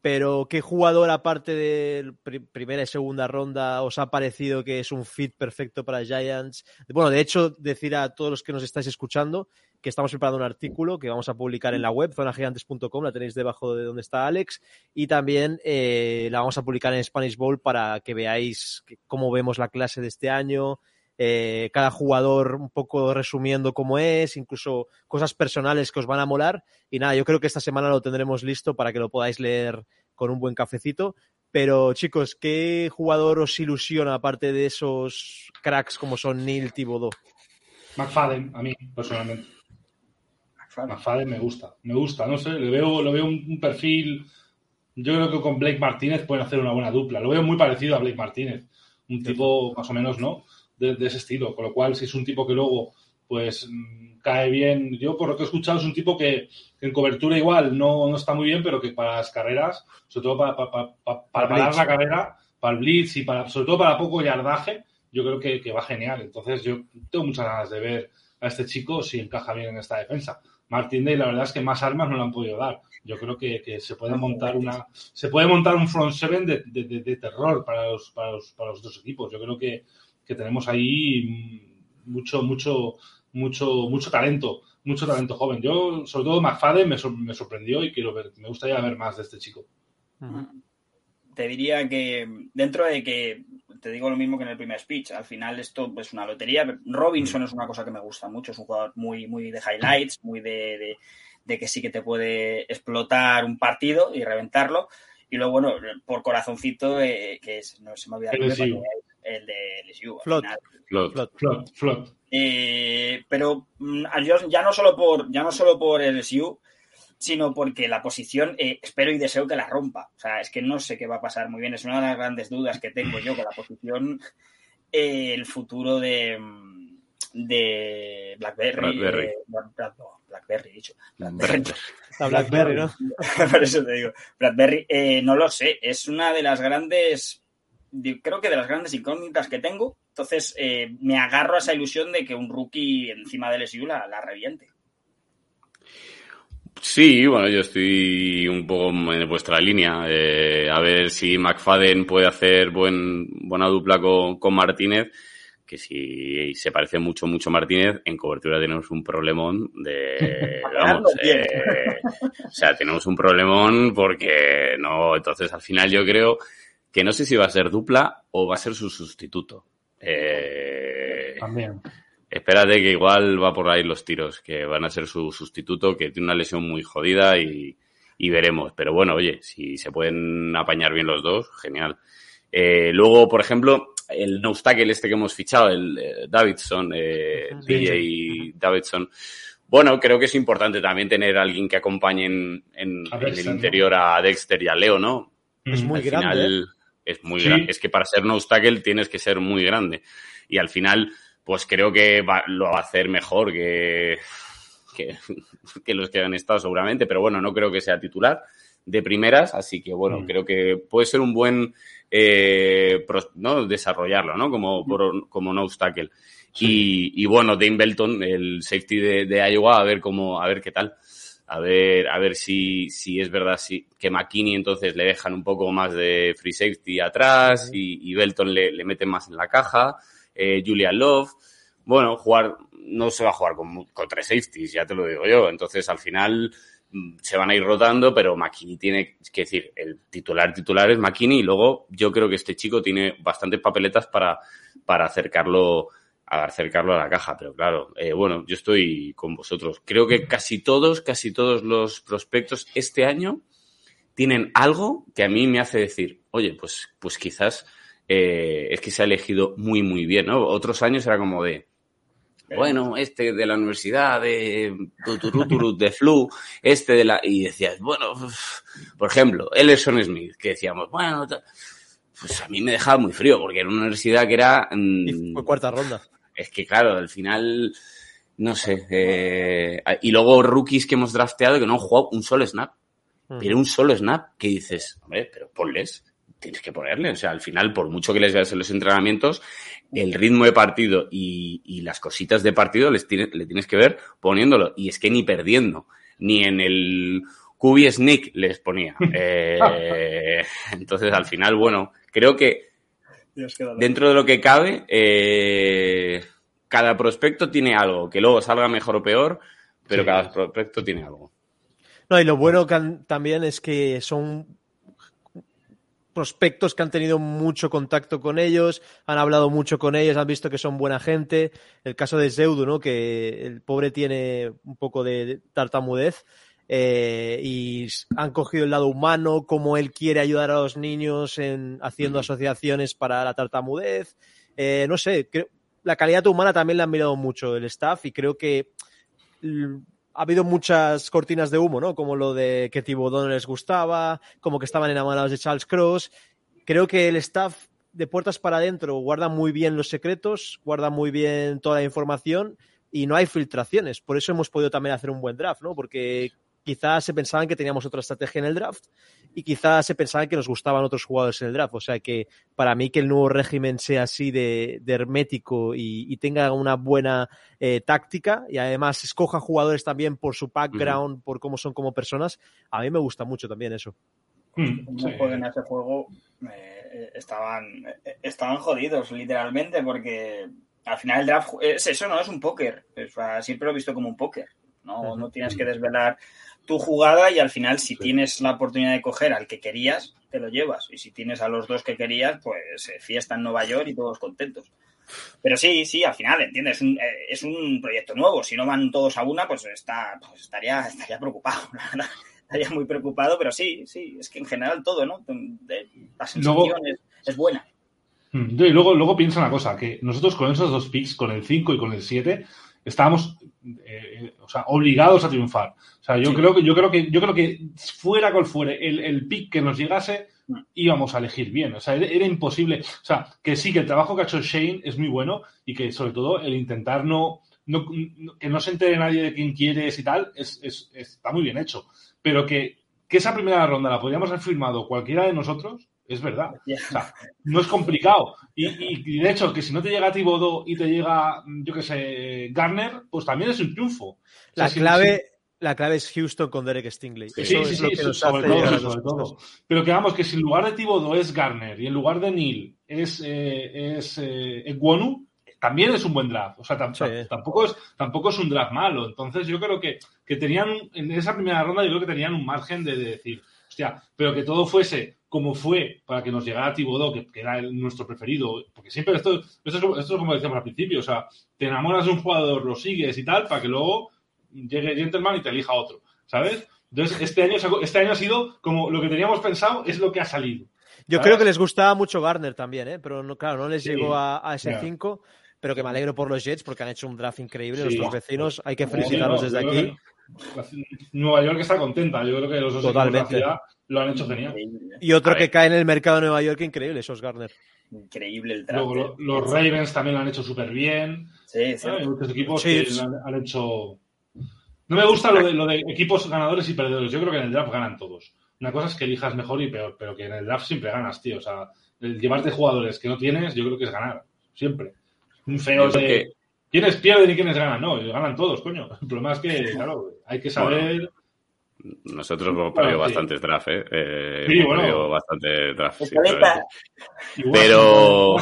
Pero, ¿qué jugador, aparte de pri- primera y segunda ronda, os ha parecido que es un fit perfecto para Giants? Bueno, de hecho, decir a todos los que nos estáis escuchando que estamos preparando un artículo que vamos a publicar en la web, zonagigantes.com, la tenéis debajo de donde está Alex, y también eh, la vamos a publicar en Spanish Bowl para que veáis cómo vemos la clase de este año, eh, cada jugador un poco resumiendo cómo es, incluso cosas personales que os van a molar. Y nada, yo creo que esta semana lo tendremos listo para que lo podáis leer con un buen cafecito. Pero chicos, ¿qué jugador os ilusiona aparte de esos cracks como son Neil Thibodeau? McFadden, a mí, personalmente. McFadden me gusta, me gusta, no sé, le veo, lo veo un, un perfil. Yo creo que con Blake Martínez pueden hacer una buena dupla. Lo veo muy parecido a Blake Martínez. Un tipo más o menos, ¿no? De, de ese estilo. Con lo cual, si es un tipo que luego, pues, mm, cae bien. Yo, por lo que he escuchado, es un tipo que, que en cobertura igual no, no está muy bien, pero que para las carreras, sobre todo para, para, para, para Para parar la carrera, para el blitz y para, sobre todo para poco yardaje, yo creo que, que va genial. Entonces, yo tengo muchas ganas de ver a este chico si encaja bien en esta defensa. Martin Day, la verdad es que más armas no le han podido dar. Yo creo que, que se puede montar una, se puede montar un front seven de, de- de- de terror para los, para los, para los dos equipos. Yo creo que, que tenemos ahí mm, mucho, mucho, mucho, mucho talento, mucho talento joven. Yo, sobre todo, McFadden me, sor- me sorprendió y quiero ver, me gustaría ver más de este chico. Te diría que dentro de que te digo lo mismo que en el primer speech, al final esto es una lotería. Robinson es una cosa que me gusta mucho, es un jugador muy, muy de highlights, muy de, de- de que sí que te puede explotar un partido y reventarlo. Y luego, bueno, por corazoncito, eh, que es, no se me olvida el de LSU. al Flot. final. Flot. Flot, flot. Eh, pero mm, ya no solo por ya no solo por el SU, sino porque la posición eh, espero y deseo que la rompa. O sea, es que no sé qué va a pasar muy bien. Es una de las grandes dudas que tengo yo con la posición, eh, el futuro de, mm, de Blackberry. Blackberry. eh, no, Blackberry, dicho. Blackberry. La Blackberry, ¿no? Por eso te digo. Eh, no lo sé. Es una de las grandes. De- Creo que de las grandes incógnitas que tengo. Entonces, eh, me agarro a esa ilusión de que un rookie encima del SU la, la reviente. Sí, bueno, yo estoy un poco en vuestra línea. Eh, a ver si McFadden puede hacer buen, buena dupla con, con Martínez, que si se parece mucho, mucho a Martínez, en cobertura tenemos un problemón de... vamos, eh, o sea, tenemos un problemón porque no, entonces al final yo creo que no sé si va a ser dupla o va a ser su sustituto. Eh, También. Espérate que igual va por ahí los tiros, que van a ser su sustituto, que tiene una lesión muy jodida y, y veremos. Pero bueno, oye, si se pueden apañar bien los dos, genial. Eh, luego, por ejemplo, el no tackle este que hemos fichado, el eh, Davidson, eh, DJ Davidson. Bueno, creo que es importante también tener a alguien que acompañe en, en- A en Dexter, el ¿no? interior a Dexter y a Leo, ¿no? Es muy al grande. final ¿eh? Es muy Sí. grande. Es que para ser no tackle tienes que ser muy grande. Y al final, pues creo que va- lo va a hacer mejor que, que, que los que han estado seguramente, pero bueno, no creo que sea titular de primeras, así que bueno, Mm. creo que puede ser un buen eh, ¿no? desarrollarlo, ¿no? Como, por- como no. Y, y bueno, Dane Belton, el safety de, de Iowa, a ver cómo, a ver qué tal. A ver, a ver si, si es verdad si, que McKinney entonces le dejan un poco más de free safety atrás y, y Belton le, le meten más en la caja. Eh, Julian Love. Bueno, jugar, no se va a jugar con, con tres safeties, ya te lo digo yo. Entonces al final mm, se van a ir rotando, pero McKinney tiene que decir, el titular titular es McKinney y luego yo creo que este chico tiene bastantes papeletas para, para acercarlo a acercarlo a la caja, pero claro, eh, bueno, yo estoy con vosotros. Creo que casi todos, casi todos los prospectos este año tienen algo que a mí me hace decir, oye, pues, pues quizás eh, es que se ha elegido muy, muy bien. Otros años era como de, bueno, este de la universidad, de Tuturuturu, de Flu, este de la... Y decías, bueno, por ejemplo, Ellison Smith, que decíamos, bueno, pues a mí me dejaba muy frío, porque era una universidad que era... mm, fue cuarta ronda. Es que claro, al final, no sé. eh, y luego rookies que hemos drafteado que no han jugado un solo snap. Pero un solo snap que dices, hombre, pero ponles, tienes que ponerle. O sea, al final, por mucho que les veas en los entrenamientos, el ritmo de partido y, y las cositas de partido les tiene- le tienes que ver poniéndolo. Y es que ni perdiendo, ni en el QB Sneak les ponía. Eh, entonces, al final, bueno, creo que. Dentro de lo que cabe, eh, cada prospecto tiene algo, que luego salga mejor o peor, pero Sí. cada prospecto tiene algo. No, y lo bueno que han- también es que son prospectos que han tenido mucho contacto con ellos, han hablado mucho con ellos, han visto que son buena gente. El caso de Zeudu, ¿no? Que el pobre tiene un poco de tartamudez. Eh, y han cogido el lado humano, cómo él quiere ayudar a los niños en haciendo asociaciones para la tartamudez. Eh, no sé, creo- la calidad humana también la han mirado mucho el staff y creo que ha habido muchas cortinas de humo, ¿no? Como lo de que Thibodeau no les gustaba, como que estaban enamorados de Charles Cross. Creo que el staff de puertas para adentro guarda muy bien los secretos, guarda muy bien toda la información y no hay filtraciones. Por eso hemos podido también hacer un buen draft, ¿no? Porque quizás se pensaban que teníamos otra estrategia en el draft y quizás se pensaban que nos gustaban otros jugadores en el draft. O sea que para mí que el nuevo régimen sea así de, de hermético y, y tenga una buena eh, táctica y además escoja jugadores también por su background, por cómo son como personas, a mí me gusta mucho también eso. Mm, sí. a ese juego, eh, estaban, eh, estaban jodidos, literalmente, porque al final el draft es eso, ¿no? Es un póker. O sea, siempre lo he visto como un póker. No, no tienes que desvelar tu jugada y al final, si tienes la oportunidad de coger al que querías, te lo llevas. Y si tienes a los dos que querías, pues eh, fiesta en Nueva York y todos contentos. Pero sí, sí, al final, ¿entiendes? Es un, eh, es un proyecto nuevo. Si no van todos a una, pues, está, pues estaría, estaría preocupado, la verdad. Estaría muy preocupado, pero sí, sí, es que en general todo, ¿no? La sensación Luego- es, es buena. Mm, Y luego, luego piensa una cosa, que nosotros con esos dos picks, con el 5 y con el 7, estábamos eh, o sea, obligados a triunfar. O sea, yo Sí. creo que, yo creo que, yo creo que fuera cual fuere el, el pick que nos llegase, Mm. íbamos a elegir bien. O sea, era, era imposible. O sea, que sí, que el trabajo que ha hecho Shane es muy bueno y que sobre todo el intentar no, no- no- que no se entere nadie de quién quieres y tal, es, es- está muy bien hecho. Pero que, que esa primera ronda la podríamos haber firmado cualquiera de nosotros, es verdad. O sea, no es complicado. Y, y- y de hecho, que si no te llega Thibodeau y te llega, yo qué sé, Garner, pues también es un triunfo. O sea, La si- clave, la clave es Houston con Derek Stingley. Sí, Eso sí, es sí, lo que sí, nos sobre hace todo, a sobre. Pero que vamos, que si en lugar de Thibodeau es Garner y en lugar de Neil es, eh, es eh, también es un buen draft. O sea, tampoco, es, tampoco es un draft malo. Entonces yo creo que, que tenían, en esa primera ronda yo creo que tenían un margen de, de decir, hostia, pero que todo fuese como fue para que nos llegara Thibodeau, que, que era el- nuestro preferido. Porque siempre esto, esto, es, como- esto es como decíamos al principio, o sea, te enamoras de un jugador, lo sigues y tal, para que luego llegue Gentleman y te elija otro, ¿sabes? Entonces, este año, este año ha sido como lo que teníamos pensado es lo que ha salido. Yo ¿sabes? creo que les gustaba mucho Garner también, ¿eh? pero no, claro, no les Sí, llegó a, a ese ya. 5. Pero que me alegro por los Jets porque han hecho un draft increíble. Sí. Nuestros vecinos, hay que felicitarlos no, desde aquí. Nueva York está contenta. Yo creo que los dos equipos Totalmente. de la ciudad lo han hecho genial. Increíble, Y otro que cae en el mercado de Nueva York, increíble, esos Garner. increíble el draft. Luego lo- los Ravens también lo han hecho súper bien. Sí, sí. Hay muchos equipos Sí, que es- han, han hecho. No me gusta lo de, lo de equipos ganadores y perdedores. Yo creo que en el draft ganan todos. Una cosa es que elijas mejor y peor, pero que en el draft siempre ganas, tío. O sea, el llevarte jugadores que no tienes, yo creo que es ganar. Siempre. Un feo de. que- ¿Quiénes pierden y quiénes ganan? No, ganan todos, coño. El problema es que, claro, hay que saber. Nosotros hemos perdido sí. bastantes draft, ¿eh? Eh, Sí, hemos bueno. perdido bastantes draft. sí, Escaleta. Igual, Pero-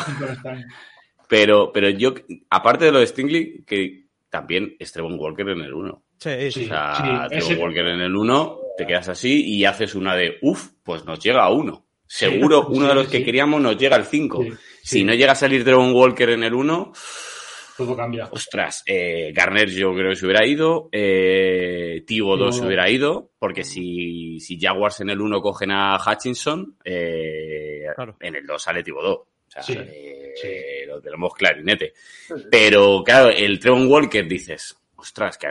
Pero, pero yo, aparte de lo de Stingley, que también es Trevon Walker en el 1. Sí, Sí. O sea, sí, Walker en el 1, te quedas así y haces una de, uff, pues nos llega a uno. Seguro uno sí, de los que queríamos nos llega al 5. Sí, Si no llega a salir Trevon Walker en el 1, Todo cambia. ostras, eh, Garner yo creo que se hubiera ido, eh, Tibo 2 No. se hubiera ido, porque si, si Jaguars en el 1 cogen a Hutchinson, eh, Claro. en el 2 sale Tibo 2. O sea, Sí, eh, sí. lo tenemos clarinete. Pero claro, el Trevon Walker dices, ostras, que,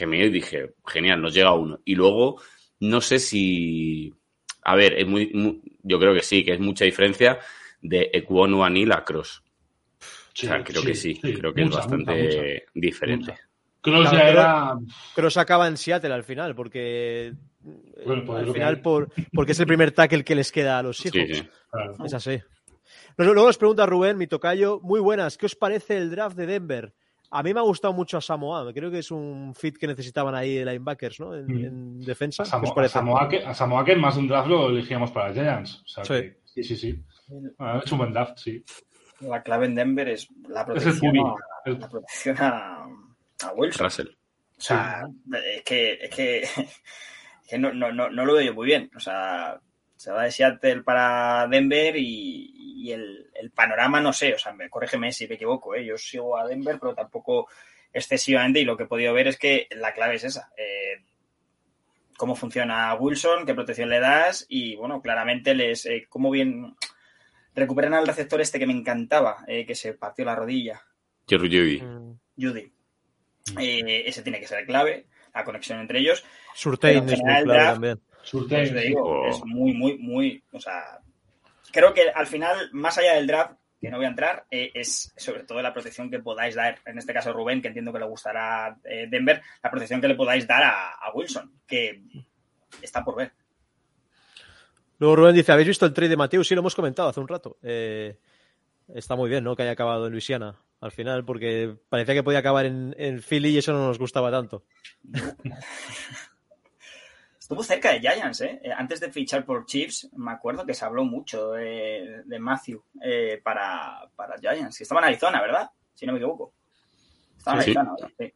que me dije, genial, nos llega uno. Y luego, no sé si. A ver, es muy, mu- yo creo que sí, que es mucha diferencia de Ekwonu Anil a Cross. Sí, o sea, creo que sí, creo que Mucha, es bastante mucha, mucha. diferente. Cross Claro, ya pero- era. Cross acaba en Seattle al final, porque Bueno, pues al que final por, porque es el primer tackle que les queda a los hijos. Sí, sí. Claro. Es así. Luego luego nos pregunta Rubén, mi tocayo, muy buenas, ¿qué os parece el draft de Denver? A mí me ha gustado mucho a Samoa, creo que es un fit que necesitaban ahí de linebackers, ¿no? En, Mm. en defensa. A. Samoa, que- a Samoa que en más de un draft lo elegíamos para Giants. O sea, Sí. que- sí, sí, hecho un buen draft, sí. La clave en Denver es la Es el protección, a, El- la protección a, a Wilson. Russell. O sea, es que, es que, es que no, no, no, no lo veo yo muy bien. O sea, se va de Seattle para Denver y, y el, el panorama no sé, o sea, me, corrígeme si me equivoco, ¿eh? yo sigo a Denver, pero tampoco excesivamente y lo que he podido ver es que la clave es esa. Eh, cómo funciona Wilson, qué protección le das y, bueno, claramente les eh, cómo bien recuperan al receptor este que me encantaba, eh, que se partió la rodilla. Jerry Judy. Judy. Eh, ese tiene que ser clave, la conexión entre ellos. Surtain es muy clave draft, también. pues te digo, es muy, muy, muy, o sea, creo que al final, más allá del draft, que no voy a entrar, eh, es sobre todo la protección que podáis dar, en este caso Rubén, que entiendo que le gustará eh, Denver, la protección que le podáis dar a, a Wilson, que está por ver. Luego Rubén dice, ¿habéis visto el trade de Mateo? Sí, lo hemos comentado hace un rato. Eh, está muy bien, ¿no? Que haya acabado en Luisiana al final, porque parecía que podía acabar en, en Philly y eso no nos gustaba tanto. Estuvo cerca de Giants, ¿eh? Eh, Antes de fichar por Chiefs, me acuerdo que se habló mucho de, de Matthew eh, para, para Giants. Que estaba en Arizona, ¿verdad? Si no me equivoco. Estaba en sí. Arizona, ¿verdad? Sí.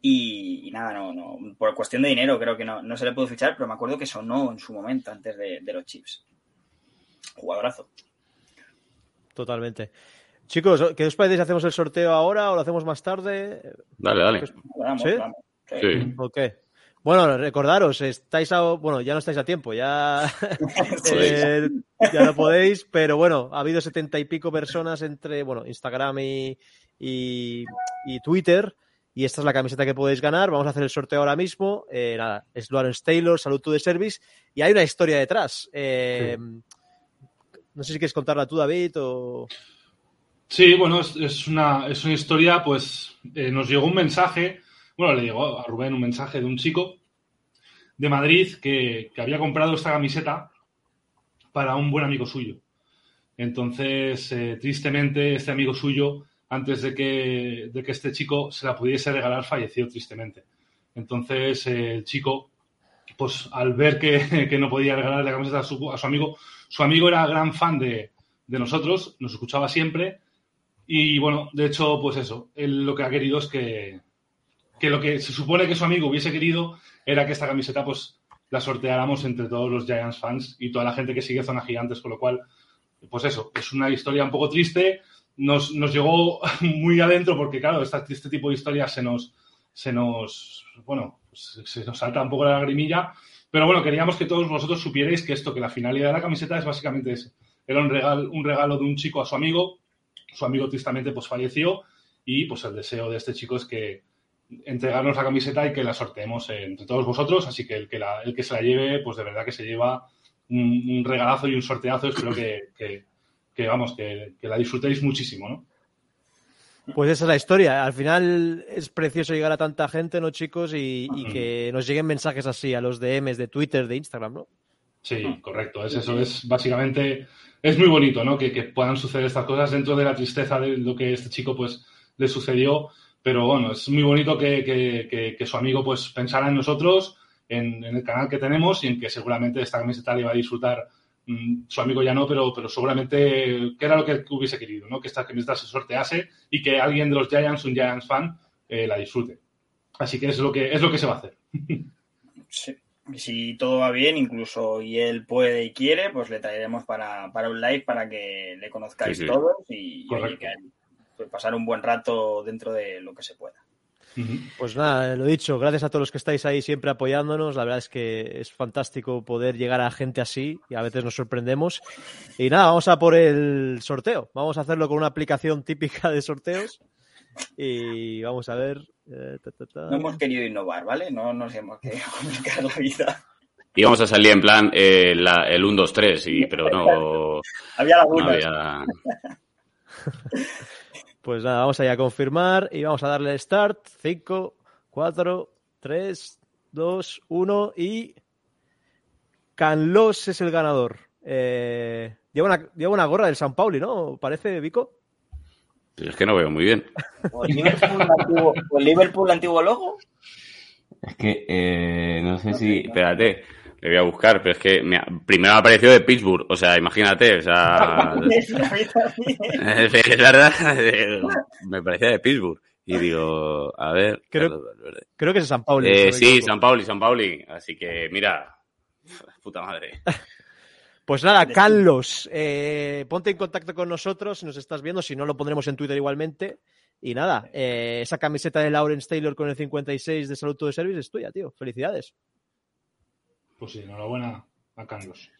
Y, y nada, no, no, por cuestión de dinero creo que no, no se le pudo fichar, pero me acuerdo que sonó en su momento antes de, de los Chiefs. Jugadorazo. Totalmente. Chicos, ¿qué os parece si hacemos el sorteo ahora o lo hacemos más tarde? Dale, dale. Vamos, ¿Sí? vamos. Sí. Bueno, recordaros, estáis a, bueno, ya no estáis a tiempo, ya, eh, ya lo podéis, pero bueno, ha habido setenta y pico personas entre, bueno, Instagram y, y, y Twitter, y esta es la camiseta que podéis ganar. Vamos a hacer el sorteo ahora mismo. Eh, nada, es Lawrence Taylor, Salud to the Service, y hay una historia detrás. Eh, No sé si quieres contarla tú, David, o... Sí, bueno, es, es una, es una historia, pues nos llegó un mensaje, bueno, le llegó a Rubén un mensaje de un chico de Madrid que, había comprado esta camiseta para un buen amigo suyo. Entonces, eh, tristemente, este amigo suyo, antes de que, este chico se la pudiese regalar, falleció tristemente. Entonces, eh, el chico, pues al ver que, no podía regalarle la camiseta a su, a su amigo, su amigo era gran fan de, de nosotros, nos escuchaba siempre y bueno, de hecho, pues eso, él lo que ha querido es que, que lo que se supone que su amigo hubiese querido era que esta camiseta pues la sorteáramos entre todos los Giants fans y toda la gente que sigue Zona Gigantes, con lo cual, pues eso, es una historia un poco triste, nos, nos llegó muy adentro porque claro, este tipo de historias se nos, se nos, bueno, nos salta un poco la lagrimilla, pero bueno, queríamos que todos vosotros supierais que esto, que la finalidad de la camiseta es básicamente ese. Era un regalo, un regalo de un chico a su amigo, su amigo tristemente pues falleció. Y pues el deseo de este chico es que entregarnos la camiseta y que la sorteemos entre todos vosotros, así que el que, la- el que se la lleve, pues de verdad que se lleva un, un regalazo y un sorteazo, espero que, que- que, vamos, que, que la disfrutéis muchísimo, ¿no? Pues esa es la historia. Al final es precioso llegar a tanta gente, ¿no, chicos? Y, y que nos lleguen mensajes así a los DMs de Twitter, de Instagram, ¿no? Sí, correcto. Es eso, es básicamente, es muy bonito, ¿no? Que, que puedan suceder estas cosas dentro de la tristeza de lo que este chico, pues, le sucedió. Pero bueno, es muy bonito que, que- que- que su amigo, pues, pensara en nosotros, en, en el canal que tenemos y en que seguramente esta camiseta le va a disfrutar. mm, su amigo ya no, pero, pero seguramente que era lo que hubiese querido, ¿no? Que esta camiseta se sortease y que alguien de los Giants, un Giants fan, eh, la disfrute. Así que es lo que, es lo que se va a hacer. Sí. Y Si todo va bien, incluso y él puede y quiere, pues le traeremos para, para un live para que le conozcáis Sí, sí. todos y, y que, pues, pasar un buen rato dentro de lo que se pueda. Pues nada, lo dicho, gracias a todos los que estáis ahí siempre apoyándonos. La verdad es que es fantástico poder llegar a gente así y a veces nos sorprendemos. Y nada, vamos a por el sorteo. Vamos a hacerlo con una aplicación típica de sorteos. Y vamos a ver. eh, ta, ta, ta. No hemos querido innovar, ¿vale? No nos hemos querido complicar la vida. Íbamos a salir en plan eh, la- el 1, 2, 3, y, pero no, Había no lagunas. había... Pues nada, vamos allá a confirmar y vamos a darle start. 5, 4, 3, 2, 1 y. Canlos es el ganador. Eh, lleva, una, lleva una gorra del San Pauli, ¿no? Parece, Vico. Es que no veo muy bien. ¿O el Liverpool antiguo, o el Liverpool antiguo logo? Es que eh, no sé si... Espérate, le voy a buscar, pero es que me ha- primero me ha aparecido de Pittsburgh, o sea, imagínate, o sea... Es verdad, me parecía de Pittsburgh. Y digo, a ver. Creo-. Creo que es San Pablo. Eh, sí, San Pauli, San Pauli. Así que, mira, puta madre. Pues nada, Carlos, eh, ponte en contacto con nosotros si nos estás viendo, si no lo pondremos en Twitter igualmente. Y nada, eh, esa camiseta de Lawrence Taylor con el 56 de Salud the Service es tuya, tío. Felicidades. Pues sí, enhorabuena a Carlos.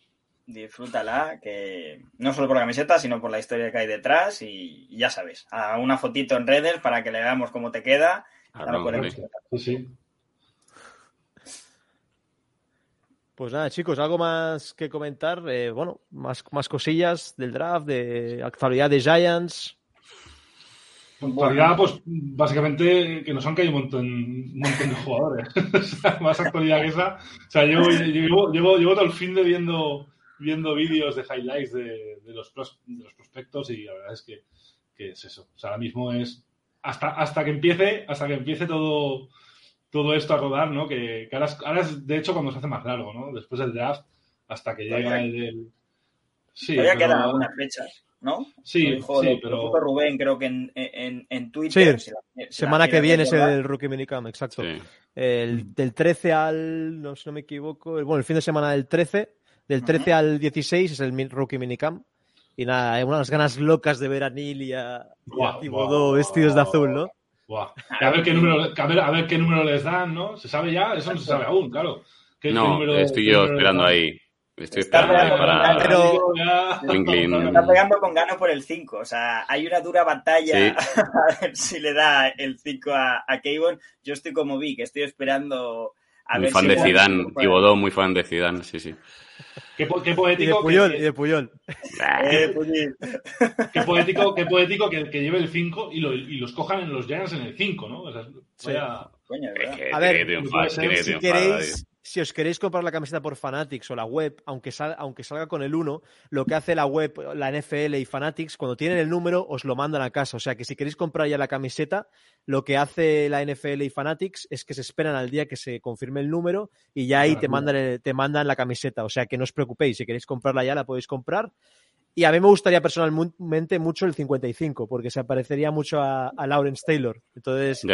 Disfrútala, que no solo por la camiseta, sino por la historia que hay detrás. Y ya sabes, a una fotito en redes para que le veamos cómo te queda. Ah, hombre. Sí, sí. Pues nada, chicos, algo más que comentar. Eh, bueno, más, más cosillas del draft, de actualidad de Giants. En actualidad, pues básicamente que nos han caído un montón, un montón de jugadores. O sea, más actualidad que esa. O sea, llevo, llevo, llevo, llevo todo el fin de viendo, viendo vídeos de highlights de, de los pros- de los prospectos y la verdad es que, que es eso. O sea, ahora mismo es hasta, hasta que empiece, hasta que empiece todo, todo esto a rodar, ¿no? Que, que ahora, es, ahora es, de hecho cuando se hace más largo, ¿no? Después del draft, hasta que llega el, el- Sí, Todavía pero- quedan algunas fechas, ¿no? Sí, Lo dijo, sí, lo- lo pero- Rubén, creo que en, en, en Twitter. Sí, si la- si la semana que viene es el Rookie Minicamp, exacto. Sí. El, del 13 al, no, si no me equivoco, el- bueno, el fin de semana del 13, del 13 al 16 es el Rookie Minicamp. Y nada, hay unas ganas locas de ver a Neil y a, y a Guau, Thibodeau guau, vestidos de azul, ¿no? A ver qué número, a ver, a ver qué número les dan, ¿no? ¿Se sabe ya? Eso no se sabe aún, claro. ¿Qué- qué No, número- estoy qué yo número esperando ahí. Estoy Está pegando para. con Pero- Ya. Linklin. Está pegando con gano por el 5. O sea, hay una dura batalla a ver si le da el 5 a, a Kayvon. Yo estoy como Vic, estoy esperando a Muy ver fan si de Zidane, Thibodeau, muy fan de Zidane, sí, sí. Qué, po- qué Y de poético, que- Puyol, que, y de Puyol. Eh, Puyi. qué poético, qué poético que, que lleve el 5 y, lo- y los cojan en los Giants en el 5, ¿no? O sea, vaya- Coño, A ver, triunfar, si queréis, si os queréis comprar la camiseta por Fanatics o la web, aunque, sal- aunque salga con el 1, lo que hace la web, la NFL y Fanatics, cuando tienen el número, os lo mandan a casa. O sea que si queréis comprar ya la camiseta, lo que hace la NFL y Fanatics es que se esperan al día que se confirme el número y ya ahí te mandan, el- te mandan la camiseta. O sea que no os preocupéis, si queréis comprarla ya la podéis comprar. Y a mí me gustaría personalmente mucho el 55, porque se parecería mucho a, a Lawrence Taylor. Entonces.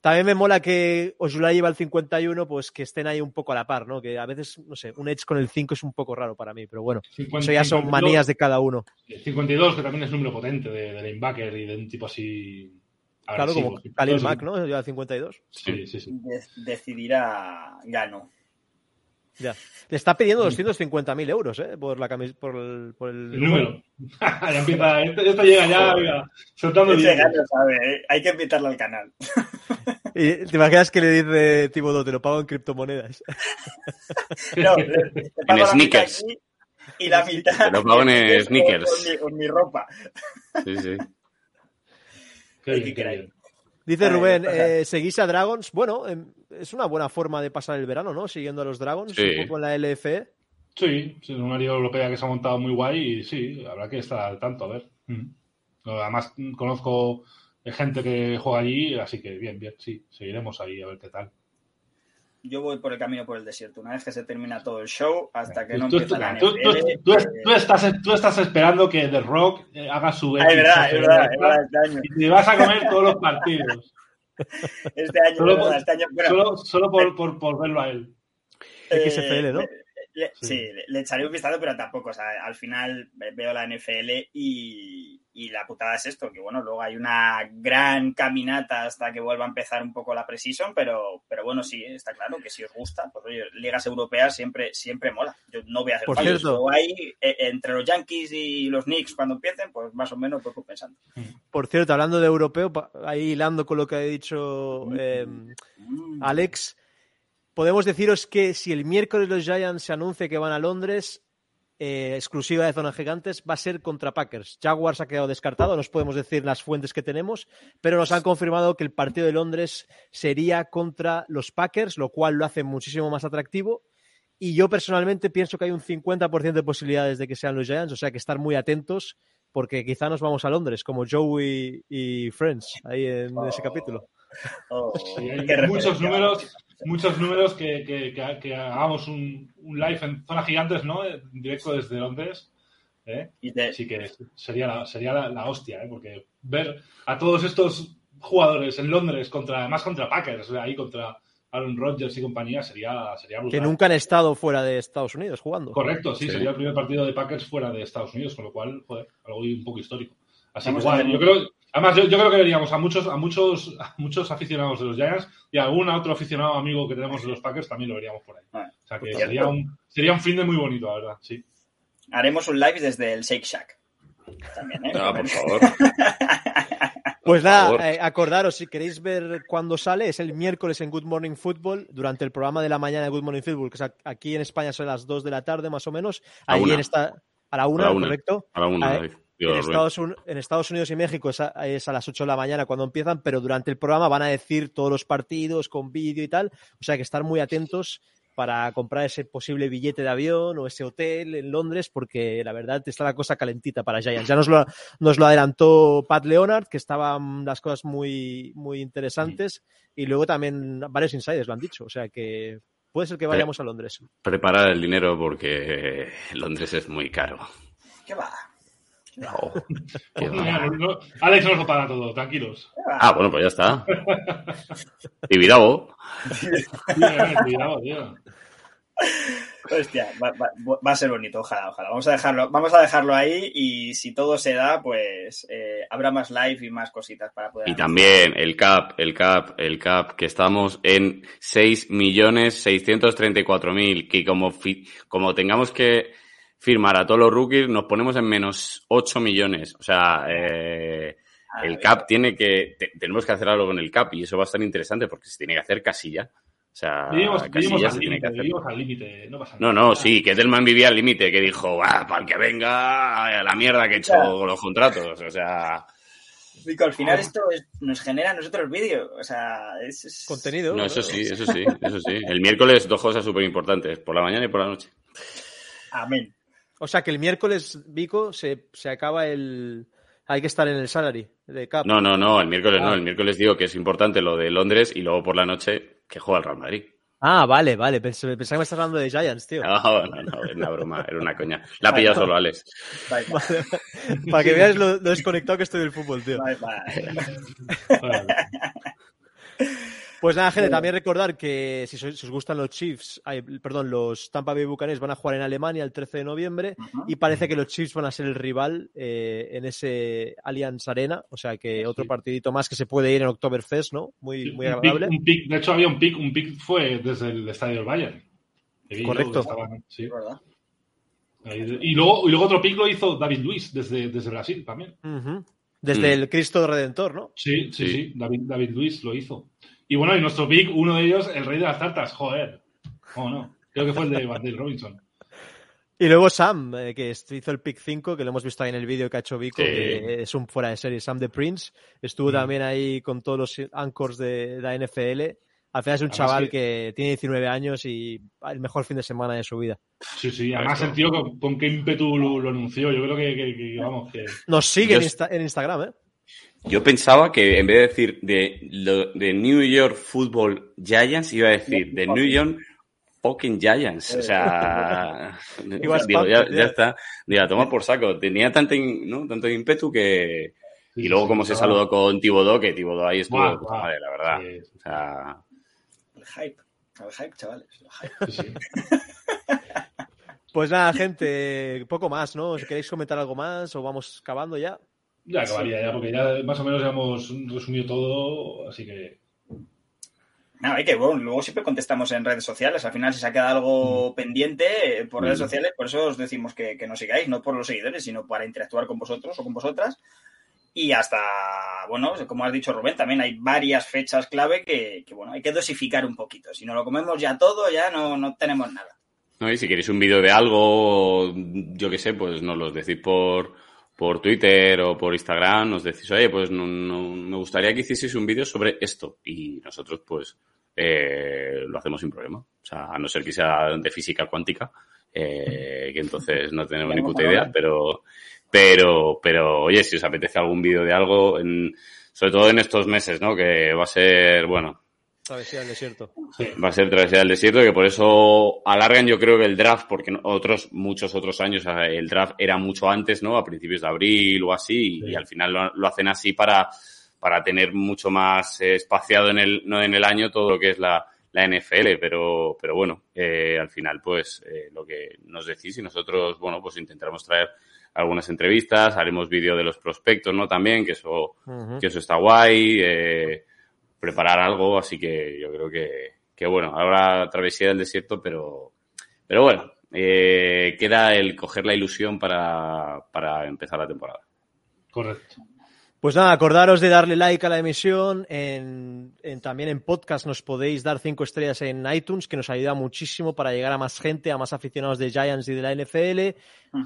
También me mola que Ojulari lleva el 51, pues que estén ahí un poco a la par, ¿no? Que a veces, no sé, un Edge con el 5 es un poco raro para mí, pero bueno, 50, eso ya son 52, manías de cada uno. 52, que también es número potente de, de linebacker y de un tipo así. Claro, como Khalil Mack, ¿no? Lleva el 52. Sí, sí, sí. De- decidirá Gano. Ya. Le está pidiendo 250.000 euros, ¿eh? Por, la camis por el, por el El número. ya empieza, esto, esto llega ya, mira, soltando. Gano sabe, ¿eh? hay que invitarlo al canal. Y te imaginas que le dice Thibodeau, te lo pago en criptomonedas. No, le- te pago mitad sneakers. y la mitad. Te lo pago en sneakers. Con mi, con mi ropa. Sí, sí. Qué qué bien. Dice Ay, Rubén, eh, ¿seguís a Dragons? Bueno, em, es una buena forma de pasar el verano, ¿no? Siguiendo a los Dragons, Sí. un poco en la LFE. Sí, sí, una liga europea que se ha montado muy guay y sí, habrá que estar al tanto, a ver. Mm. Además, conozco gente que juega allí, así que bien, bien, sí, seguiremos ahí a ver qué tal. Yo voy por el camino por el desierto. Una vez que se termina todo el show, hasta que no Tú, empieza la tú- tú- NFL. tú- eh, tú estás, tú estás esperando que The Rock eh, haga su es verdad, es verdad, show, es verdad, este año. y te vas a comer todos los partidos. Este año, Solo verdad, por- este año. Bueno, Solo, solo por, por, por verlo a él. eh, XFL, ¿no? le- Sí. sí, le, le echaré un vistazo, pero tampoco. O sea, al final veo la NFL y, y la putada es esto, que bueno, luego hay una gran caminata hasta que vuelva a empezar un poco la preseason, pero, pero bueno, sí, está claro que si os gusta, pues oye, ligas europeas siempre, siempre mola. Yo no voy a hacer Por fallos. cierto. Eh, entre los Yankees y los Knicks, cuando empiecen, pues más o menos pues, pensando. Por cierto, hablando de europeo, ahí hilando con lo que ha dicho eh, Mm. Alex, podemos deciros que si el miércoles los Giants se anuncia que van a Londres, eh, exclusiva de Zona Gigantes, va a ser contra Packers. Jaguars ha quedado descartado, no os podemos decir las fuentes que tenemos, pero nos han confirmado que el partido de Londres sería contra los Packers, lo cual lo hace muchísimo más atractivo. Y yo personalmente pienso que hay un 50% de posibilidades de que sean los Giants, o sea que estar muy atentos porque quizá nos vamos a Londres, como Joey y Friends, ahí en ese capítulo. Oh, muchos números, muchos números que, que- que- que hagamos un, un live en zona gigantes, ¿no? En directo desde Londres. ¿eh? Y te- Así que sería la, sería la, la hostia, ¿eh? Porque ver a todos estos jugadores en Londres contra, además contra Packers, o sea, ahí contra Aaron Rodgers y compañía, sería, sería brutal. Que nunca han estado fuera de Estados Unidos jugando. Correcto, sí, Sí. sería el primer partido de Packers fuera de Estados Unidos, con lo cual, joder, algo un poco histórico. Así que yo creo, además yo, yo creo que veríamos a muchos, a muchos, a muchos aficionados de los Giants y a algún otro aficionado amigo que tenemos de los Packers también lo veríamos por ahí. Ah, O sea que cierto. sería un, sería un fin de muy bonito, la verdad, sí. Haremos un live desde el Shake Shack. También, ¿eh? Ah, por favor. Pues nada, eh, acordaros, si queréis ver cuándo sale, es el miércoles en Good Morning Football, durante el programa de la mañana de Good Morning Football, que es aquí en España son las 2 de la tarde más o menos. A Ahí una. en esta, a la 1, A la una. correcto. A la una, Ah, David. Digo, En. Estados, Un- en Estados Unidos y México es a, es a las 8 de la mañana cuando empiezan, pero durante el programa van a decir todos los partidos con vídeo y tal. O sea que estar muy atentos para comprar ese posible billete de avión o ese hotel en Londres, porque la verdad está la cosa calentita para Giants. Ya nos lo, nos lo adelantó Pat Leonard, que estaban las cosas muy, muy interesantes, y luego también varios insiders lo han dicho. O sea que puede ser que vayamos a Londres. Preparar el dinero porque Londres es muy caro. ¿Qué va? Oh, qué va. Mira, no- no- Alex nos lo paga todo, tranquilos. Ah, bueno, pues ya está. Tibidabo. Tío. Hostia, va, va- va a ser bonito, ojalá, ojalá. Vamos a dejarlo, vamos a dejarlo ahí y si todo se da, pues eh, habrá más live y más cositas para poder. Y también el CAP, el CAP, el CAP, que estamos en 6.634.000, que como, como tengamos que firmar a todos los rookies, nos ponemos en menos 8 millones. O sea, eh, el CAP tiene que, te- tenemos que hacer algo con el CAP y eso va a estar interesante porque se tiene que hacer casilla. O sea, Vivimos, vivimos casilla al se tiene que límite, hacer. vivimos al límite, no pasa No, nada. no, sí, que Edelman vivía al límite, que dijo, "Ah, para el que venga, a la mierda que he hecho Claro. con los contratos. O sea, Rico, al final esto es- nos genera a nosotros vídeo, o sea, es, es- Contenido. no, eso sí, eso sí, eso sí. El miércoles dos cosas súper importantes, por la mañana y por la noche. Amén. O sea que el miércoles, Vico, se, se acaba el. Hay que estar en el salary de Cap. No, no, no, el miércoles no, Ah. el miércoles digo que es importante lo de Londres y luego por la noche que juega el Real Madrid. Ah, vale, vale. Pensaba que me estás hablando de Giants, tío. No, no, no, era una broma, era una coña. La ha pillado solo Alex. Bye, bye. Para que veas lo, lo desconectado que estoy del fútbol, tío. Bye. Pues nada, gente, también recordar que si, sois- si os gustan los Chiefs, ay, perdón, los Tampa Bay Buccaneers van a jugar en Alemania el 13 de noviembre y parece que los Chiefs van a ser el rival eh, en ese Allianz Arena, o sea que otro Sí. partidito más que se puede ir en Oktoberfest, ¿no? Muy, muy un, agradable. pick, un pick- de hecho, había un pick, un pick fue desde el estadio del Bayern. Correcto. estaban- sí. Verdad. Ahí- Y luego, y luego otro pick lo hizo David Luis desde, desde Brasil también. Desde Mm. el Cristo Redentor, ¿no? Sí, sí, Sí. sí, David, David Luis lo hizo. Y bueno, y nuestro pick, uno de ellos, el rey de las tartas, joder. ¿Cómo no? Creo que fue el de Van Dale Robinson. Y luego Sam, eh, que hizo el pick 5, que lo hemos visto ahí en el vídeo que ha hecho Vico, Sí. que es un fuera de serie, Sam the Prince. Estuvo Mm. también ahí con todos los anchors de la NFL. Al final es un Además chaval que- que... tiene 19 años y el mejor fin de semana de su vida. Sí, sí, además el tío con, con qué ímpetu lo, lo anunció. Yo creo que, que- que, vamos, que... Nos sigue Yo en, Insta- en Instagram, ¿eh? Yo pensaba que en vez de decir de, New York Football Giants, iba a decir de New York fucking Giants. O sea, digo, ya, ya está. Digo, toma por saco. Tenía tanto, in- ¿no? tanto ímpetu que... Y luego como se saludó con Tibodó, que Tibodó ahí estuvo madre, la verdad. O sea, El hype. El hype, chavales. El hype. sí. Pues nada, gente, poco más, ¿no? Si queréis comentar algo más o vamos acabando ya. Ya acabaría ya, porque ya más o menos ya hemos resumido todo, así que... No, hay que, bueno, luego siempre contestamos en redes sociales. Al final, si se ha quedado algo pendiente eh, por redes Mm. sociales, por eso os decimos que, que nos sigáis, no por los seguidores, sino para interactuar con vosotros o con vosotras. Y hasta, bueno, como has dicho Rubén, también hay varias fechas clave que, que, bueno, hay que dosificar un poquito. Si no lo comemos ya todo, ya no, no tenemos nada. ¿no? Y si queréis un vídeo de algo, yo qué sé, pues nos lo decís por, por Twitter o por Instagram, nos decís, oye, pues no, no- me gustaría que hicieseis un vídeo sobre esto. Y nosotros, pues, eh, lo hacemos sin problema. O sea, a no ser que sea de física cuántica, eh, que entonces no tenemos ni puta idea, pero, pero, pero, oye, si os apetece algún vídeo de algo, en, sobre todo en estos meses, ¿no? Que va a ser, bueno, Travesía del desierto. Va a ser travesía del desierto, que por eso alargan yo creo que el draft, porque otros, muchos otros años el draft era mucho antes, ¿no? A principios de abril o así, y, Sí. y al final lo, lo hacen así para, para tener mucho más eh, espaciado en el, no en el año todo lo que es la, la NFL, pero, pero bueno, eh, al final, pues eh, lo que nos decís y nosotros, bueno, pues intentaremos traer algunas entrevistas, haremos vídeo de los prospectos, ¿no? También, que eso, que eso está guay, eh, preparar algo, así que yo creo que, que bueno, ahora travesía del desierto, pero, pero bueno, eh, queda el coger la ilusión para, para empezar la temporada. Correcto. Pues nada, acordaros de darle like a la emisión. En, en- también en podcast nos podéis dar cinco estrellas en iTunes, que nos ayuda muchísimo para llegar a más gente, a más aficionados de Giants y de la NFL.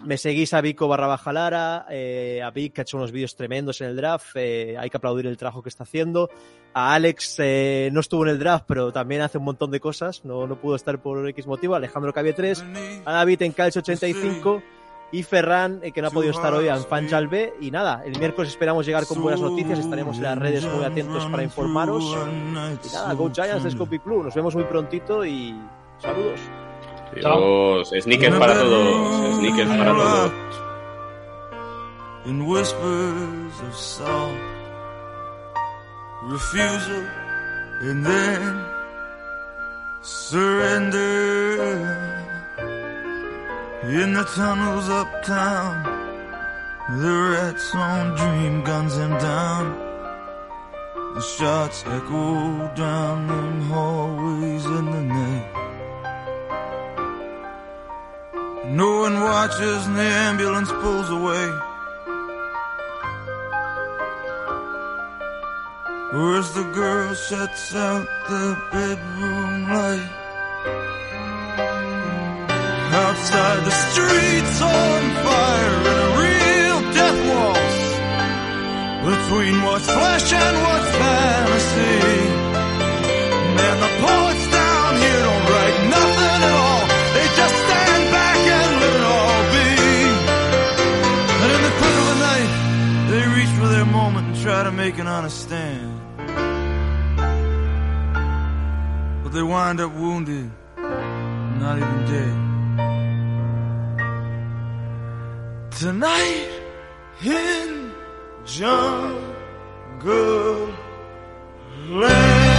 Me seguís a Vico barra baja Lara, eh, a Vic que ha hecho unos vídeos tremendos en el draft. eh, hay que aplaudir el trabajo que está haciendo. A Alex eh, no estuvo en el draft, pero también hace un montón de cosas. No, no pudo estar por X motivo. Alejandro Cabie 3. A David en Calcio 85 y Ferran, eh, que no ha podido estar hoy, en Fanchal B. Y nada, el miércoles esperamos llegar con buenas noticias, estaremos en las redes muy atentos para informaros. Y nada, Go Giants de Scopy Club, nos vemos muy prontito y saludos. Dios, sneakers para todos, sneakers para todos. in whispers of soft refusal and then surrender in the tunnels uptown the rats on dream guns him down. The shots echo down them hallways in the night. No one watches and the ambulance pulls away. Where's the girl shuts out the bedroom light Outside the streets on fire in a real death waltz. Between what's flesh and what's fantasy. Man, the poets down here don't write nothing at all. They just stand back and let it all be. And in the quick of the night They reach for their moment and try to make an honest stand. But they wind up wounded, not even dead. Tonight in jungle land.